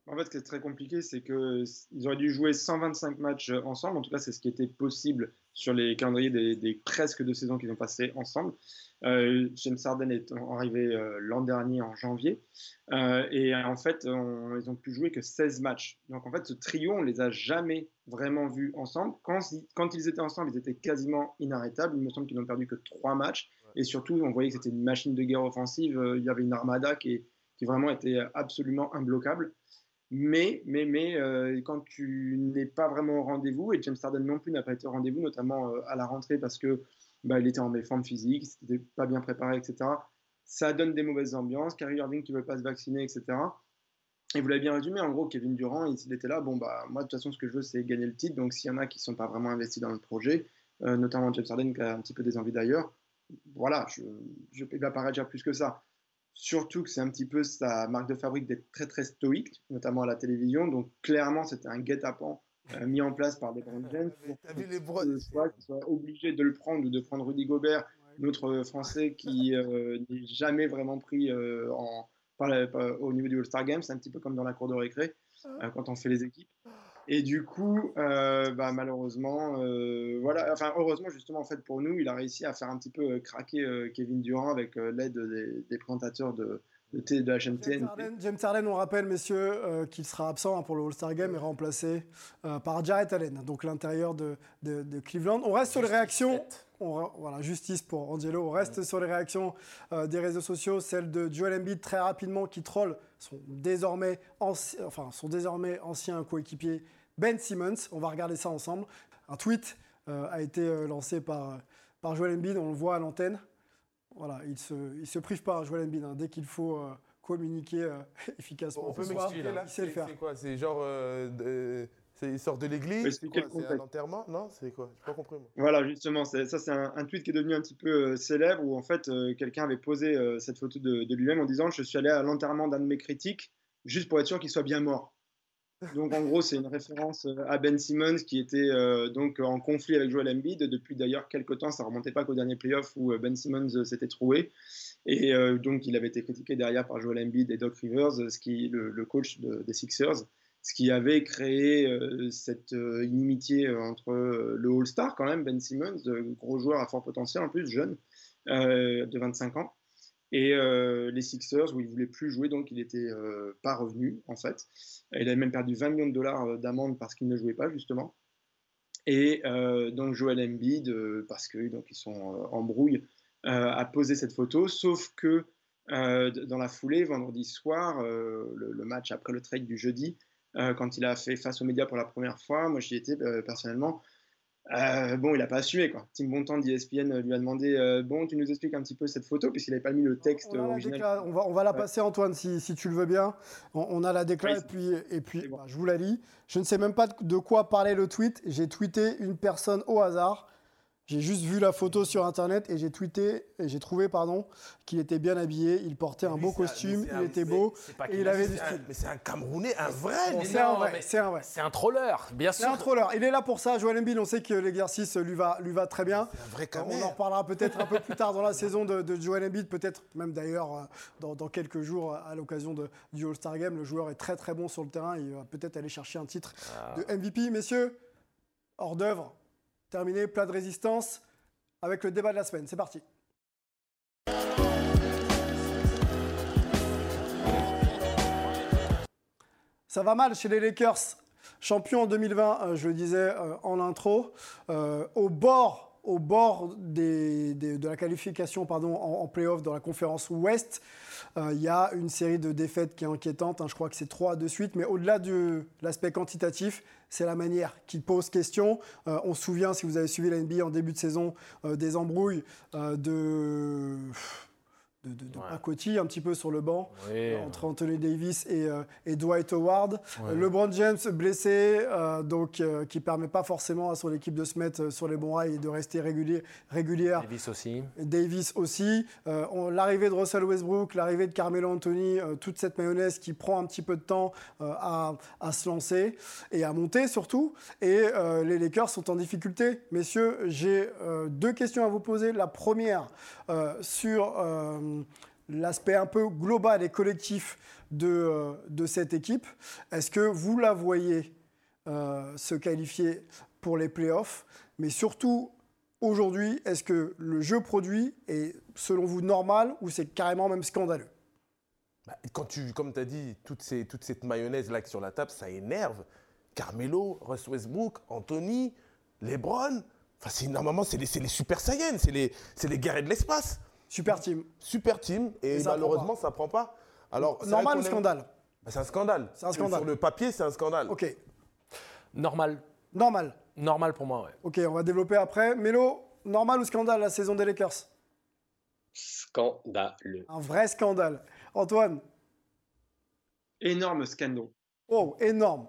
En fait, ce qui est très compliqué, c'est qu'ils auraient dû jouer 125 matchs ensemble. En tout cas, c'est ce qui était possible sur les calendriers des, des presque deux saisons qu'ils ont passées ensemble. Euh, James Harden est arrivé euh, l'an dernier en janvier. Euh, et en fait, on- ils ont pu jouer que 16 matchs. Donc en fait, ce trio, on les a jamais vraiment vus ensemble. Quand, quand ils étaient ensemble, ils étaient quasiment inarrêtables. Il me semble qu'ils n'ont perdu que 3 matchs. Et surtout, on voyait que c'était une machine de guerre offensive. Euh, Il y avait une armada qui, qui vraiment était absolument imbloquable. Mais, mais, mais euh, quand tu n'es pas vraiment au rendez-vous, et James Harden non plus n'a pas été au rendez-vous, notamment euh, à la rentrée parce que bah, il était en méforme physique, il n'était pas bien préparé, etc. Ça donne des mauvaises ambiances. Kyrie Irving qui ne veut pas se vacciner, etc. Et vous l'avez bien résumé, en gros, Kevin Durant, il, était là, bon, bah, moi, de toute façon, ce que je veux, c'est gagner le titre. Donc, s'il y en a qui ne sont pas vraiment investis dans le projet, euh, notamment James Harden qui a un petit peu des envies d'ailleurs, voilà, je, ne va pas réagir plus que ça. Surtout que c'est un petit peu sa marque de fabrique d'être très très stoïque, notamment à la télévision. Donc clairement, c'était un guet-apens euh, mis en place par des grandes pour T'as vu les que bras soit qu'ils soient obligés de le prendre ou de prendre Rudy Gobert, notre Français qui euh, n'est jamais vraiment pris euh, en, par la- par- au niveau du All-Star Game. C'est un petit peu comme dans la cour de récré euh, quand on fait les équipes. Et du coup, euh, bah, malheureusement, euh, voilà, enfin heureusement justement en fait pour nous, il a réussi à faire un petit peu euh, craquer euh, Kevin Durant avec l'aide des, des présentateurs de, de, T- de la chaîne James. Harden, James Harden, on rappelle, messieurs, qu'il sera absent hein, pour le All-Star Game et remplacé par Jarrett Allen, donc l'intérieur de, de- de Cleveland. On reste sur les réactions. On voilà, justice pour Angelo. On reste sur les réactions euh, des réseaux sociaux, celle de Joel Embiid très rapidement qui troll son désormais, anci- enfin, son désormais ancien coéquipier Ben Simmons. On va regarder ça ensemble. Un tweet euh, a été euh, lancé par, par Joel Embiid, on le voit à l'antenne. Voilà, il se, il se prive pas, Joel Embiid, hein, dès qu'il faut communiquer efficacement. On peut m'expliquer là Il sait le faire. c'est quoi? C'est genre. Il sort de l'église C'est un enterrement? Non C'est quoi? J'ai pas compris moi. Voilà, justement, ça c'est un, un tweet qui est devenu un petit peu euh, célèbre où en fait euh, quelqu'un avait posé euh, cette photo de, de lui-même en disant Je suis allé à l'enterrement d'un de mes critiques juste pour être sûr qu'il soit bien mort. Donc en gros, c'est une référence à Ben Simmons qui était donc en conflit avec Joel Embiid depuis d'ailleurs quelques temps. Ça remontait pas qu'au dernier playoff où Ben Simmons s'était troué. Et donc il avait été critiqué derrière par Joel Embiid et Doc Rivers, ce qui, le, le coach de- des Sixers ce qui avait créé euh, cette euh, inimitié euh, entre le All-Star quand même, Ben Simmons, gros joueur à fort potentiel en plus, jeune, de 25 ans, et les Sixers où il voulait plus jouer, donc il n'était pas revenu en fait. Il avait même perdu 20 millions de dollars d'amende parce qu'il ne jouait pas justement. Et donc Joel Embiid, parce que donc ils sont en brouille, a posé cette photo, sauf que dans la foulée, vendredi soir, le, le match après le trade du jeudi, euh, quand il a fait face aux médias pour la première fois, moi j'y étais euh, personnellement. Euh, bon, il n'a pas assumé quoi. Tim Bontemps d'ESPN lui a demandé Bon, tu nous expliques un petit peu cette photo, puisqu'il n'avait pas mis le texte On, la original. on va, on va la passer, Antoine, si, si tu le veux bien. On, on a la déclaration, et puis, et puis bon. bah, je vous la lis. Je ne sais même pas de quoi parlait le tweet. J'ai tweeté une personne au hasard. J'ai juste vu la photo sur internet et j'ai tweeté et j'ai trouvé pardon qu'il était bien habillé, il portait un beau costume, il était beau et il avait du style. Mais c'est un Camerounais, un vrai. C'est un vrai, c'est un vrai. C'est un troller, bien C'est sûr. un troller. Il est là pour ça. Joel Embiid, on sait que l'exercice lui va, lui va très bien. un vrai on camère. en reparlera peut-être un peu plus tard dans la saison de, de Joel Embiid, peut-être même d'ailleurs euh, dans, dans quelques jours à l'occasion du All-Star Game. Le joueur est très très bon sur le terrain. Il va peut-être aller chercher un titre de MVP. Messieurs, hors d'œuvre, terminé, plat de résistance avec le débat de la semaine. C'est parti. Ça va mal chez les Lakers. Champion en 2020, euh, je le disais euh, en intro, euh, au bord, au bord de la qualification en, playoff dans la conférence Ouest. Euh, Il y a une série de défaites qui est inquiétante. hein. je crois que c'est trois de suite. Mais au-delà de l'aspect quantitatif, c'est la manière qui pose question. Euh, on se souvient, si vous avez suivi la NBA en début de saison, euh, des embrouilles euh, de de, un petit peu sur le banc Oui. euh, entre Anthony Davis et, euh, et Dwight Howard. Ouais. Euh, LeBron James blessé, euh, donc euh, qui permet pas forcément à son équipe de se mettre sur les bons rails et de rester régulier, régulière. Davis aussi. Davis aussi. L'arrivée de Russell Westbrook, l'arrivée de Carmelo Anthony, toute cette mayonnaise qui prend un petit peu de temps à, à se lancer et à monter surtout. Et les Lakers sont en difficulté. Messieurs, j'ai deux questions à vous poser. La première sur l'aspect un peu global et collectif de, euh, de cette équipe. Est-ce que vous la voyez euh, se qualifier pour les playoffs? Mais surtout, aujourd'hui, est-ce que le jeu produit est, selon vous, normal ou c'est carrément même scandaleux? Bah, quand tu, comme tu as dit, toute, cette mayonnaise là qui est sur la table, ça énerve. Carmelo, Russ Westbrook, Anthony, LeBron. Enfin, normalement, c'est les, super saiyans, c'est les, les guerriers de l'espace. Super team. Super team. Et, Et ça malheureusement, prend ça prend pas. Alors, Normal ou scandale Bah, C'est un scandale. C'est un scandale. Sur le papier, c'est un scandale. Ok, Normal. normal. Normal pour moi, ouais. Ok, on va développer après. Mélo, normal ou scandale la saison des Lakers? Scandaleux. Un vrai scandale. Antoine? Énorme scandale. Oh, énorme.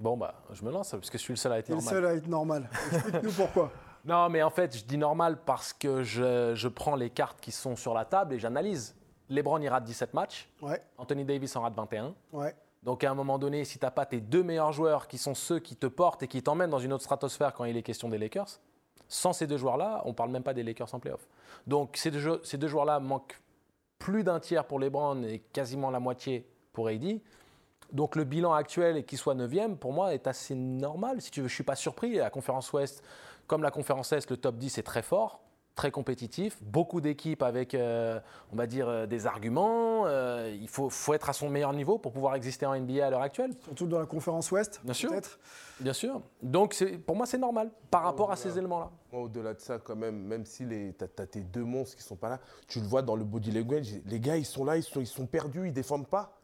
Bon, bah, je me lance, parce que je suis le seul à être T'es le normal. seul à être normal. Explique-nous pourquoi. Non, mais en fait, je dis normal parce que je, je prends les cartes qui sont sur la table et j'analyse. LeBron, il rate 17 matchs. Ouais, Anthony Davis en rate 21. ouais. Donc, à un moment donné, si tu n'as pas tes deux meilleurs joueurs qui sont ceux qui te portent et qui t'emmènent dans une autre stratosphère quand il est question des Lakers, sans ces deux joueurs-là, on ne parle même pas des Lakers en playoff. Donc, ces deux, jeux- ces deux joueurs-là manquent plus d'un tiers pour LeBron et quasiment la moitié pour AD. Donc, le bilan actuel et qu'il soit 9 pour moi, est assez normal. Si tu veux, je ne suis pas surpris. La conférence Ouest, comme la conférence Est, le top 10 est très fort, très compétitif. Beaucoup d'équipes avec, euh, on va dire, euh, des arguments. Euh, il faut, faut être à son meilleur niveau pour pouvoir exister en NBA à l'heure actuelle. Surtout dans la conférence Ouest, Bien sûr. peut-être. Bien sûr. Donc, pour moi, c'est normal par rapport à ces éléments-là. Moi, au-delà de ça, quand même, même si t'as, t'as tes deux monstres qui sont pas là, tu le vois dans le body language, les gars, ils sont là, ils sont, ils sont perdus, ils défendent pas.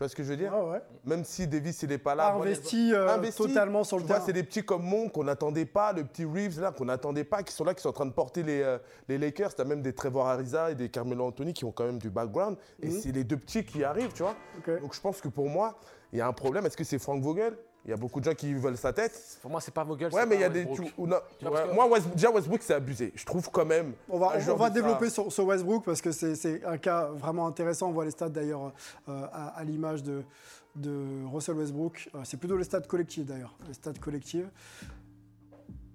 Tu vois ce que je veux dire ouais. Même si Davis, il n'est pas là. Investi, euh, totalement sur le Tu vois, terrain. c'est des petits comme Monk qu'on n'attendait pas, le petit Reeves là qu'on n'attendait pas, qui sont là, qui sont en train de porter les, euh, les Lakers. Tu as même des Trevor Ariza et des Carmelo Anthony qui ont quand même du background. Et Mhm. c'est les deux petits qui arrivent, tu vois. Donc je pense que pour moi, il y a un problème. Est-ce que c'est Frank Vogel? Il y a beaucoup de gens qui veulent sa tête. Pour moi, c'est pas Vogel. Ouais, mais il y a des. Tu- ou non, Tu vois, parce ouais, que- Moi, West- déjà, Westbrook, c'est abusé. Je trouve quand même. On va, on va développer ça- sur, sur Westbrook parce que c'est- c'est un cas vraiment intéressant. On voit les stats d'ailleurs euh, à, à l'image de, de Russell Westbrook. Euh, c'est plutôt les stats collectives d'ailleurs, les stats collectives.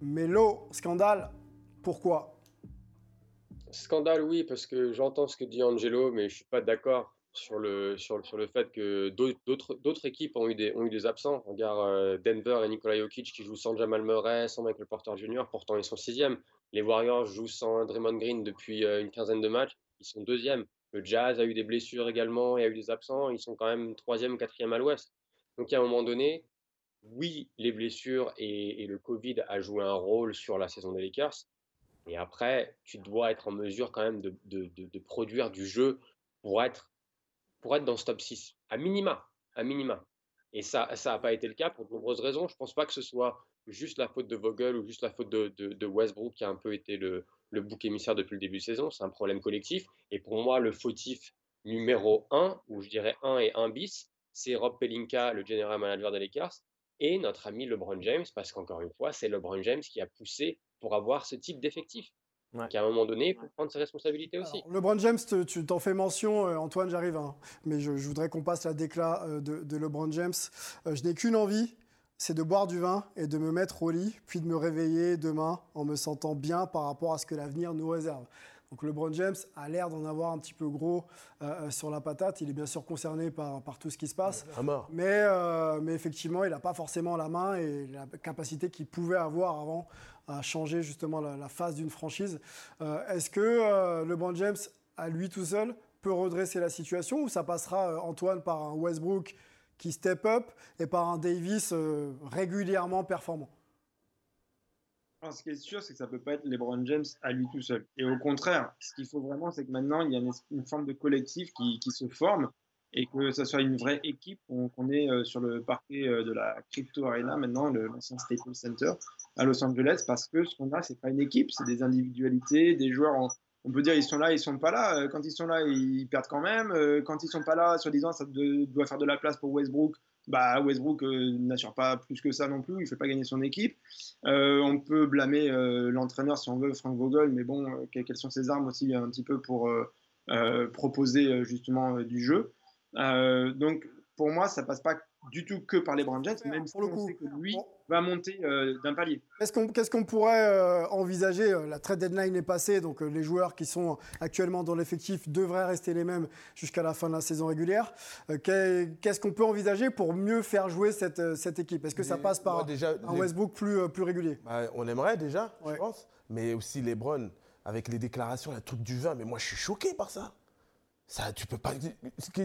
Mais l'eau, scandale, pourquoi? Scandale, oui, parce que j'entends ce que dit Angelo, mais je suis pas d'accord sur le, sur, sur le fait que d'autres- équipes ont eu des, ont eu des absents. Regarde euh, Denver et Nikola Jokic qui jouent sans Jamal Murray, sans Michael Porter Jr., pourtant ils sont sixième. Les Warriors jouent sans Draymond Green depuis euh, une quinzaine de matchs, ils sont deuxième. Le Jazz a eu des blessures également et a eu des absents, ils sont quand même troisième, quatrième à l'ouest. Donc à un moment donné, oui, les blessures et, et le Covid a joué un rôle sur la saison des Lakers. Et après, tu dois être en mesure quand même de- de- de produire du jeu pour être, pour être dans ce top 6, à minima, à minima. Et ça ça n'a pas été le cas pour de nombreuses raisons. Je ne pense pas que ce soit juste la faute de Vogel ou juste la faute de, Westbrook qui a un peu été le, le bouc émissaire depuis le début de saison. C'est un problème collectif. Et pour moi, le fautif numéro 1, ou je dirais 1 et 1 bis, c'est Rob Pelinka, le general manager des Lakers, et notre ami LeBron James, parce qu'encore une fois, c'est LeBron James qui a poussé pour avoir ce type d'effectif. Qu'à un moment donné, il faut prendre ses responsabilités aussi. LeBron James, tu t'en fais mention, euh, Antoine, j'arrive, hein. mais je, voudrais qu'on passe la déclat euh, de, LeBron James. Euh, je n'ai qu'une envie, c'est de boire du vin et de me mettre au lit, puis de me réveiller demain en me sentant bien par rapport à ce que l'avenir nous réserve. Donc LeBron James a l'air d'en avoir un petit peu gros euh, euh, sur la patate. Il est bien sûr concerné par, par tout ce qui se passe. Mais, euh, mais effectivement, il n'a pas forcément la main et la capacité qu'il pouvait avoir avant à changer justement la, phase d'une franchise. Est-ce que LeBron James, à lui tout seul, peut redresser la situation ou ça passera, Antoine, par un Westbrook qui step up et par un Davis régulièrement performant? Ce qui est sûr, c'est que ça ne peut pas être LeBron James à lui tout seul. Et au contraire, ce qu'il faut vraiment, c'est que maintenant, il y a une, forme de collectif qui, se forme et que ce soit une vraie équipe qu'on est euh, sur le parquet euh, de la Crypto Arena, maintenant, l'ancien Staples Center à Los Angeles, parce que ce qu'on a, c'est pas une équipe, c'est des individualités, des joueurs. on peut dire ils sont là, ils sont pas là. Euh, quand ils sont là, ils perdent quand même. Quand ils sont pas là, soi-disant, ça doit faire de la place pour Westbrook bah, Westbrook euh, n'assure pas plus que ça non plus, il ne fait pas gagner son équipe. Euh, on peut blâmer euh, l'entraîneur si on veut, Frank Vogel, mais bon, quelles sont ses armes aussi un petit peu pour proposer justement du jeu. donc pour moi, ça passe pas du tout que par les Jets, même si on sait que lui va monter euh, d'un palier. Qu'est-ce qu'on pourrait euh, envisager euh, La trade deadline est passée, donc les joueurs qui sont actuellement dans l'effectif devraient rester les mêmes jusqu'à la fin de la saison régulière. Qu'est-ce qu'on peut envisager pour mieux faire jouer cette, cette équipe? Est-ce que ça passe par un Westbrook plus, plus régulier? Bah, On aimerait déjà, je pense, mais aussi les Browns, avec les déclarations, la truc du vin, mais moi je suis choqué par ça. Ça, tu peux pas.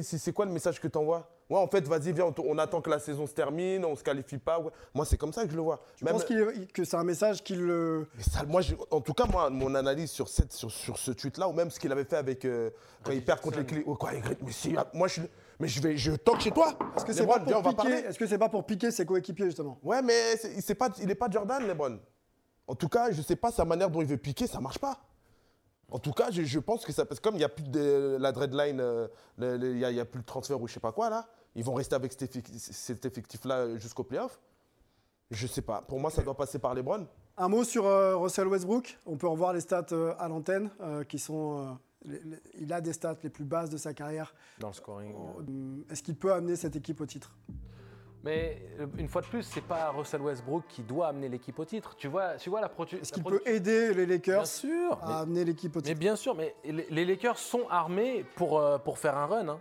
C'est quoi le message que tu envoies Ouais, en fait, vas-y, viens, on, attend que la saison se termine, on se qualifie pas. Moi, c'est comme ça que je le vois. Tu penses que c'est un message qu'il le. moi, en tout cas, moi, mon analyse sur, cette, sur, sur ce tweet-là, ou même ce qu'il avait fait avec euh, quand il perd contre les clés. quoi, mais si, moi, je Mais je vais, je toque chez toi. Est-ce que c'est pas, pour piquer, est-ce que c'est pas pour piquer ses coéquipiers justement? Ouais, mais c'est, pas, il n'est pas Jordan, Lebron. En tout cas, je sais pas sa manière dont il veut piquer, ça marche pas. En tout cas, je, pense que ça. Parce que comme il n'y a plus de la dreadline, euh, il n'y a, plus de transfert ou je sais pas quoi, là, ils vont rester avec cet, effectif-là jusqu'au playoff? Je sais pas. Pour moi, ça doit passer par les Browns. Un mot sur euh, Russell Westbrook. On peut revoir les stats euh, à l'antenne qui sont. il a des stats les plus basses de sa carrière. Dans le scoring. Est-ce qu'il peut amener cette équipe au titre? Mais euh, une fois de plus, c'est pas Russell Westbrook qui doit amener l'équipe au titre. Tu vois, tu vois la Est-ce qu'il peut aider les Lakers à amener l'équipe au titre? Mais bien sûr, mais les Lakers sont armés pour, euh, pour faire un run. Hein.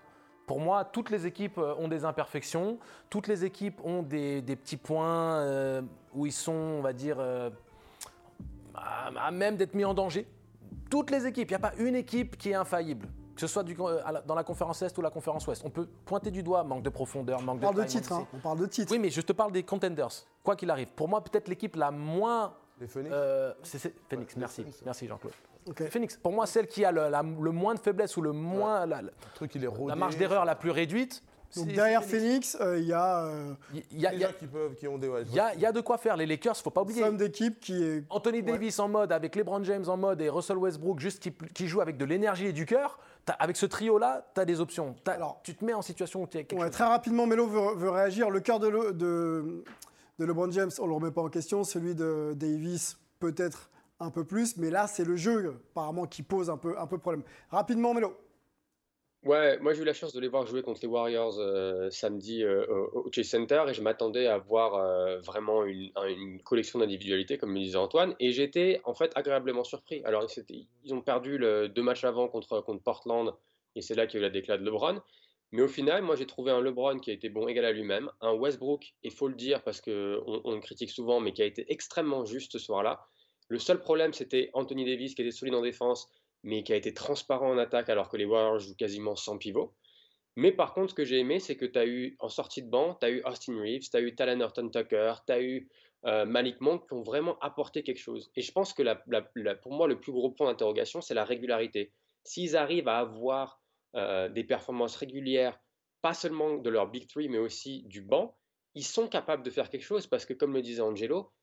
Pour moi, toutes les équipes euh, ont des imperfections, toutes les équipes ont des, petits points où ils sont, on va dire, à même d'être mis en danger. Toutes les équipes, il n'y a pas une équipe qui est infaillible que ce soit euh, dans la conférence Est ou la conférence Ouest. On peut pointer du doigt manque de profondeur, manque de. On parle de titre, hein. on parle de titre. Oui, mais je te parle des contenders, quoi qu'il arrive. Pour moi, peut-être l'équipe la moins. Les Phoenix euh, c'est, Phoenix, merci. Merci Jean-Claude. Phoenix, pour moi, celle qui a le, moins de faiblesse ou le moins. La, truc, il est la marge d'erreur la plus réduite, donc derrière Phoenix, euh, il y a. Il y a, qui peuvent, qui ont des. Il y, a de quoi faire. Les Lakers, faut pas oublier. Somme d'équipe qui est. Anthony Davis en mode avec LeBron James en mode et Russell Westbrook juste qui, qui joue avec de l'énergie et du cœur. Avec ce trio-là, tu as des options. Alors, tu te mets en situation où tu es quelque Très rapidement, Melo veut, réagir. Le cœur de, de, de, LeBron James, on ne le remet pas en question. Celui de Davis, peut-être un peu plus. Mais là, c'est le jeu, apparemment, qui pose un peu, un peu problème. Rapidement, Melo. Ouais, moi j'ai eu la chance de les voir jouer contre les Warriors euh, samedi euh, au Chase Center et je m'attendais à voir euh, vraiment une, une collection d'individualités, comme me disait Antoine, et j'étais en fait agréablement surpris. Alors ils ont perdu deux matchs avant contre, contre Portland et c'est là qu'il y a eu la déclat de LeBron. Mais au final, moi j'ai trouvé un LeBron qui a été bon égal à lui-même, un Westbrook, il faut le dire parce qu'on on critique souvent, mais qui a été extrêmement juste ce soir-là. Le seul problème c'était Anthony Davis qui était solide en défense mais qui a été transparent en attaque alors que les Warriors jouent quasiment sans pivot. Mais par contre, ce que j'ai aimé, c'est que tu as eu en sortie de banc, tu as eu Austin Reeves, tu as eu Talan Horton Tucker, tu as eu euh, Malik Monk qui ont vraiment apporté quelque chose. Et je pense que pour moi, le plus gros point d'interrogation, c'est la régularité. S'ils arrivent à avoir euh, des performances régulières, pas seulement de leur Big Three, mais aussi du banc, ils sont capables de faire quelque chose parce que, comme le disait Angelo,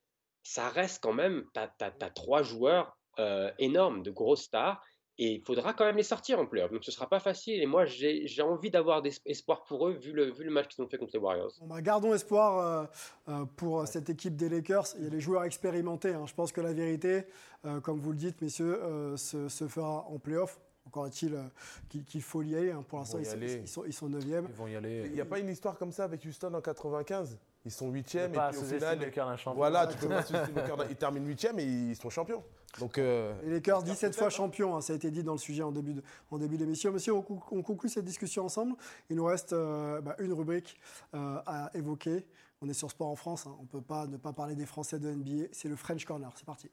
ça reste quand même, tu as, trois joueurs euh, énorme, de grosses stars, Et il faudra quand même les sortir en playoff. Donc ce sera pas facile. Et moi, j'ai j'ai envie d'avoir des espoirs pour eux, vu le, vu le match qu'ils ont fait contre les Warriors. Bon, bah, gardons espoir euh, euh, pour cette équipe des Lakers. Il y a les joueurs expérimentés. hein. Je pense que la vérité, euh, comme vous le dites, messieurs, euh, se, se fera en playoff. Encore est-il euh, qu'il faut y aller. hein. Pour l'instant, ils, ils sont, ils sont 9e. Ils vont y aller. Il n'y a pas une histoire comme ça avec Houston en 95 Ils sont 8e Faut et puis au final. le cœur d'un champion. Voilà, tu peux pas sous-estimer le cœur d'un- Ils terminent 8e et ils sont champions. Donc. euh, Les Lakers, j'espère 17 peut-être, fois champions, hein, ça a été dit dans le sujet en début de- en début d'émission. Monsieur, on, conclut cette discussion ensemble. Il nous reste euh, bah, une rubrique euh, à évoquer. On est sur Sport en France, hein. on ne peut pas ne pas parler des Français de NBA. C'est le French Corner, c'est parti.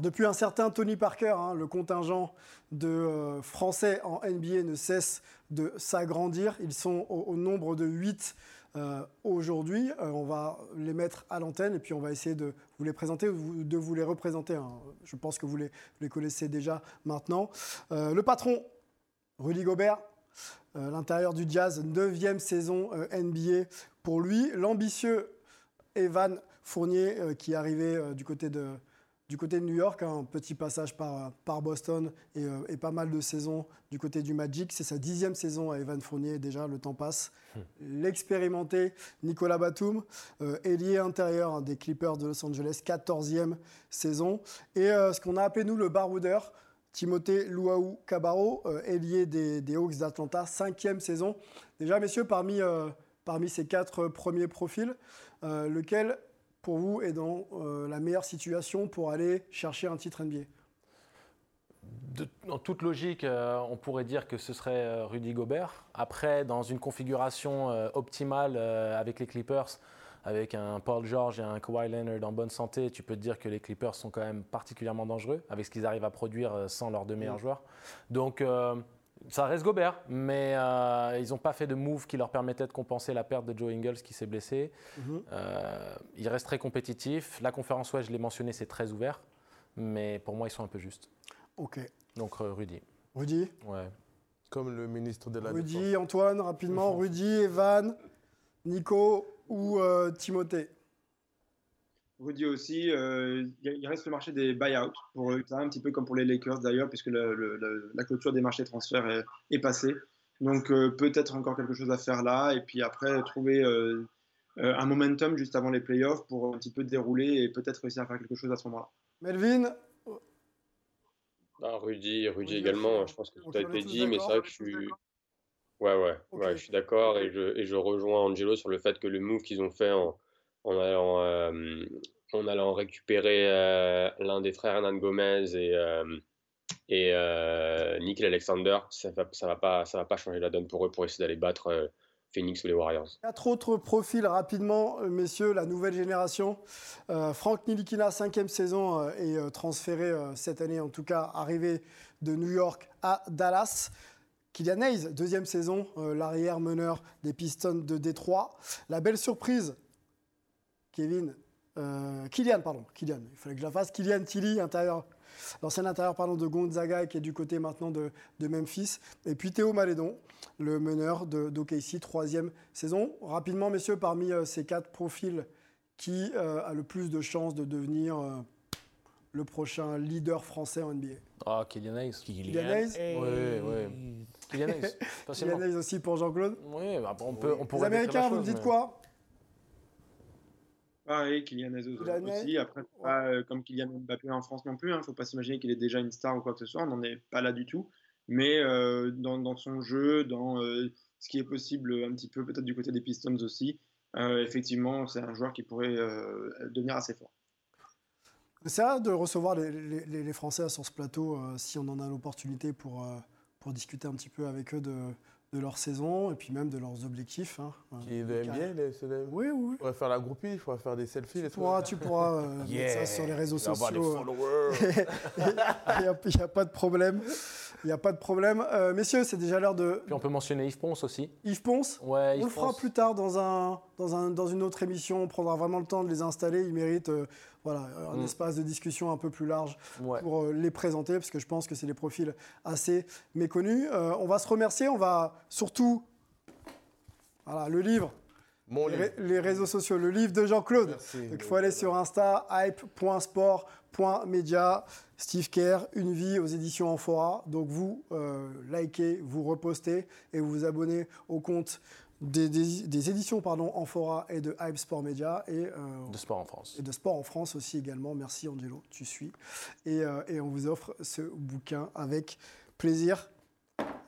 Depuis un certain Tony Parker, hein, le contingent de euh, Français en NBA ne cesse de s'agrandir. Ils sont au, nombre de 8 aujourd'hui. Euh, on va les mettre à l'antenne et puis on va essayer de vous les présenter ou de vous les représenter. hein. Je pense que vous les, connaissez déjà maintenant. Euh, le patron, Rudy Gobert, euh, l'intérieur du Jazz, 9e saison euh, NBA pour lui. L'ambitieux Evan Fournier euh, qui est arrivé euh, du côté de, du côté de New York, un petit passage par, par Boston et, euh, et pas mal de saisons du côté du Magic. C'est sa dixième saison à Evan Fournier, déjà le temps passe. L'expérimenté Nicolas Batum, euh, ailier intérieur hein, des Clippers de Los Angeles, 14e saison. Et euh, ce qu'on a appelé nous le baroudeur, Timothée Luau Cabarro, euh, ailier des, des Hawks d'Atlanta, cinquième saison. Déjà, messieurs, parmi, euh, parmi ces quatre premiers profils, euh, lequel pour vous est dans euh, la meilleure situation pour aller chercher un titre NBA De- en toute logique, euh, on pourrait dire que ce serait euh, Rudy Gobert. Après, dans une configuration euh, optimale avec les Clippers, avec un Paul George et un Kawhi Leonard en bonne santé, tu peux te dire que les Clippers sont quand même particulièrement dangereux avec ce qu'ils arrivent à produire sans leurs deux meilleurs joueurs. Donc, ça reste Gobert, mais euh, ils n'ont pas fait de move qui leur permettait de compenser la perte de Joe Ingles qui s'est blessé. Mhm. Euh, ils restent très compétitifs. La conférence Ouest, je l'ai mentionné, c'est très ouvert, mais pour moi, ils sont un peu justes. Ok. Donc, euh, Rudy. Rudy Ouais. Comme le ministre de la Défense. Rudy, Antoine, rapidement. Rudy, Evan, Nico ou euh, Timothée? Rudy aussi, euh, il reste le marché des buyouts pour eux, un petit peu comme pour les Lakers d'ailleurs, puisque le- le- le- la clôture des marchés de transfert est, est passée. Donc euh, peut-être encore quelque chose à faire là, et puis après trouver euh, un momentum juste avant les playoffs pour un petit peu dérouler et peut-être réussir à faire quelque chose à ce moment-là. Melvin? Ah, Rudy, Rudy Rudy également, aussi, je pense que tout a été dit, mais c'est d'accord vrai que je suis. Ouais, ouais, je suis d'accord et je, et je rejoins Angelo sur le fait que le move qu'ils ont fait en, en allant, euh, en récupérer euh, l'un des frères Hernan Gomez et, euh, et Nickel Alexander, ça ça va pas, changer la donne pour eux pour essayer d'aller battre Phoenix ou les Warriors. Quatre autres profils rapidement, messieurs, la nouvelle génération. Franck Nilikina, cinquième saison, est transféré cette année, en tout cas, arrivé de New York à Dallas. Kylian Hayes, deuxième saison, euh, l'arrière meneur des Pistons de Détroit. La belle surprise, Kevin, euh, Kylian, pardon, Kylian, il fallait que je la fasse. Kylian Tilly, intérieur, l'ancien intérieur pardon, de Gonzaga et qui est du côté maintenant de, de Memphis. Et puis Théo Malédon, le meneur de- d'OKC, troisième saison. Rapidement, messieurs, parmi euh, ces quatre profils, qui euh, a le plus de chances de devenir euh, le prochain leader français en NBA Ah, Kylian Hayes. Kylian Hayes? Oui, oui. Kylian Hayes. Kylian Hayes aussi pour Jean-Claude? Oui, bah, on, peut, on Les pourrait Américains, vous me dites mais- quoi? Pareil, Kylian Hayes. aussi. Après, c'est pas euh, comme Kylian Mbappé en France non plus. Il ne faut pas s'imaginer qu'il est déjà une star ou quoi que ce soit. On n'en est pas là du tout. Mais euh, dans, dans son jeu, dans euh, ce qui est possible un petit peu peut-être du côté des Pistons aussi, euh, effectivement, c'est un joueur qui pourrait devenir assez fort. C'est rare de recevoir les, les- les- les Français sur ce plateau si on en a l'opportunité pour, pour discuter un petit peu avec eux de, de leur saison et puis même de leurs objectifs. hein. Qui est de NBA, les- le- Oui, oui. Il faudrait faire la groupie, il faudrait faire des selfies. Tu pourras, tu pourras euh, mettre ça sur les réseaux des sociaux. followers. Il n'y a, il y a pas de problème. Il n'y a pas de problème. Euh, messieurs, c'est déjà l'heure de Puis on peut mentionner Yves Ponce aussi. Yves Ponce. Ouais, On le fera plus tard dans, un, dans, un, dans une autre émission. On prendra vraiment le temps de les installer. Ils méritent euh, voilà, un Mm. espace de discussion un peu plus large Ouais. pour euh, les présenter, parce que je pense que c'est des profils assez méconnus. Euh, on va se remercier. On va surtout. Voilà, le livre Mon les, livre. les réseaux sociaux, le livre de Jean-Claude. Donc il faut aller sur Insta, hype.sport.media, Steve Kerr, Une vie aux éditions Amphora. Donc vous likez, vous repostez et vous vous abonnez au compte des, des- des éditions pardon, Amphora et de Hype Sport Media et, euh, De sport en France. et de Sport en France aussi également. Merci Angelo, tu suis. Et, euh, et on vous offre ce bouquin avec plaisir.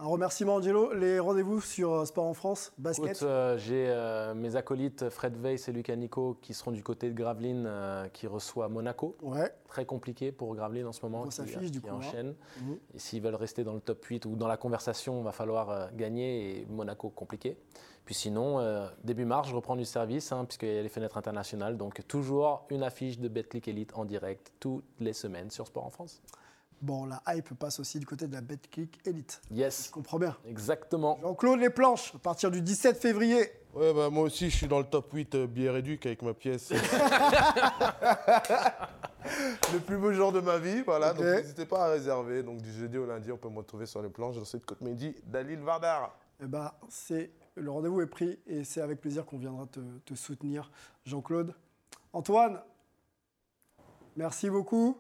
Un remerciement Angelo. Les rendez-vous sur euh, Sport en France, basket. Euh, j'ai mes acolytes Fred Weiss et Lucas Nico qui seront du côté de Gravelines euh, qui reçoit Monaco. Ouais. Très compliqué pour Gravelines en ce moment. Grosse qui, affiche, du qui coup, hein. enchaîne. Mhm. Et s'ils veulent rester dans le top 8 ou dans la conversation, il va falloir gagner et Monaco compliqué. Puis sinon, euh, début mars, je reprends du service hein, puisqu'il y a les fenêtres internationales. Donc toujours une affiche de BetClick Elite en direct toutes les semaines sur Sport en France. Bon, la hype passe aussi du côté de la BetClick Elite. Yes. Je comprends bien. Exactement. Jean-Claude Les Planches, à partir du 17 février. Ouais, bah, moi aussi, je suis dans le top 8 euh, billets réduits avec ma pièce. le plus beau jour de ma vie, voilà. Donc n'hésitez pas à réserver. Donc du jeudi au lundi, on peut me retrouver sur les planches. Je suis de Côte Midi, Dalil Vardar. Eh ben, c'est le rendez-vous est pris et c'est avec plaisir qu'on viendra te, te soutenir, Jean-Claude. Antoine, merci beaucoup.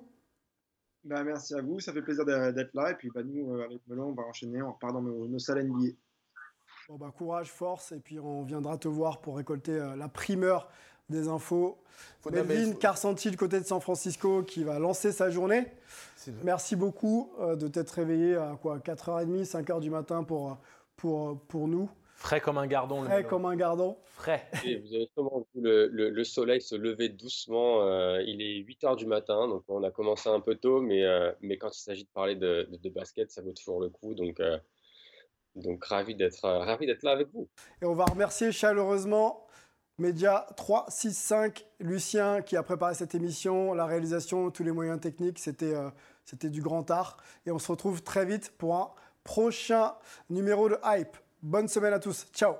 Bah, merci à vous, ça fait plaisir d'être là. Et puis bah, nous, euh, avec Melon, on va enchaîner, on repart dans nos, nos salles NBA. Bon bah, courage, force, et puis on viendra te voir pour récolter euh, la primeur des infos. Faut Melvin Carsanti, du côté de San Francisco, qui va lancer sa journée. Merci beaucoup euh, de t'être réveillé à quoi 4h30, 5h du matin pour, pour, pour nous. Frais comme un gardon. Frais comme un gardon. Frais. Et vous avez sûrement vu le, le- le soleil se lever doucement. euh, il est 8 heures du matin, donc on a commencé un peu tôt, mais, euh, mais quand il s'agit de parler de, de- de basket, ça vaut toujours le coup. Donc, euh, donc ravi d'être euh, ravi d'être là avec vous. Et on va remercier chaleureusement Média 365, Lucien qui a préparé cette émission, la réalisation, tous les moyens techniques. C'était euh, c'était du grand art. Et on se retrouve très vite pour un prochain numéro de Hype. Bonne semaine à tous. Ciao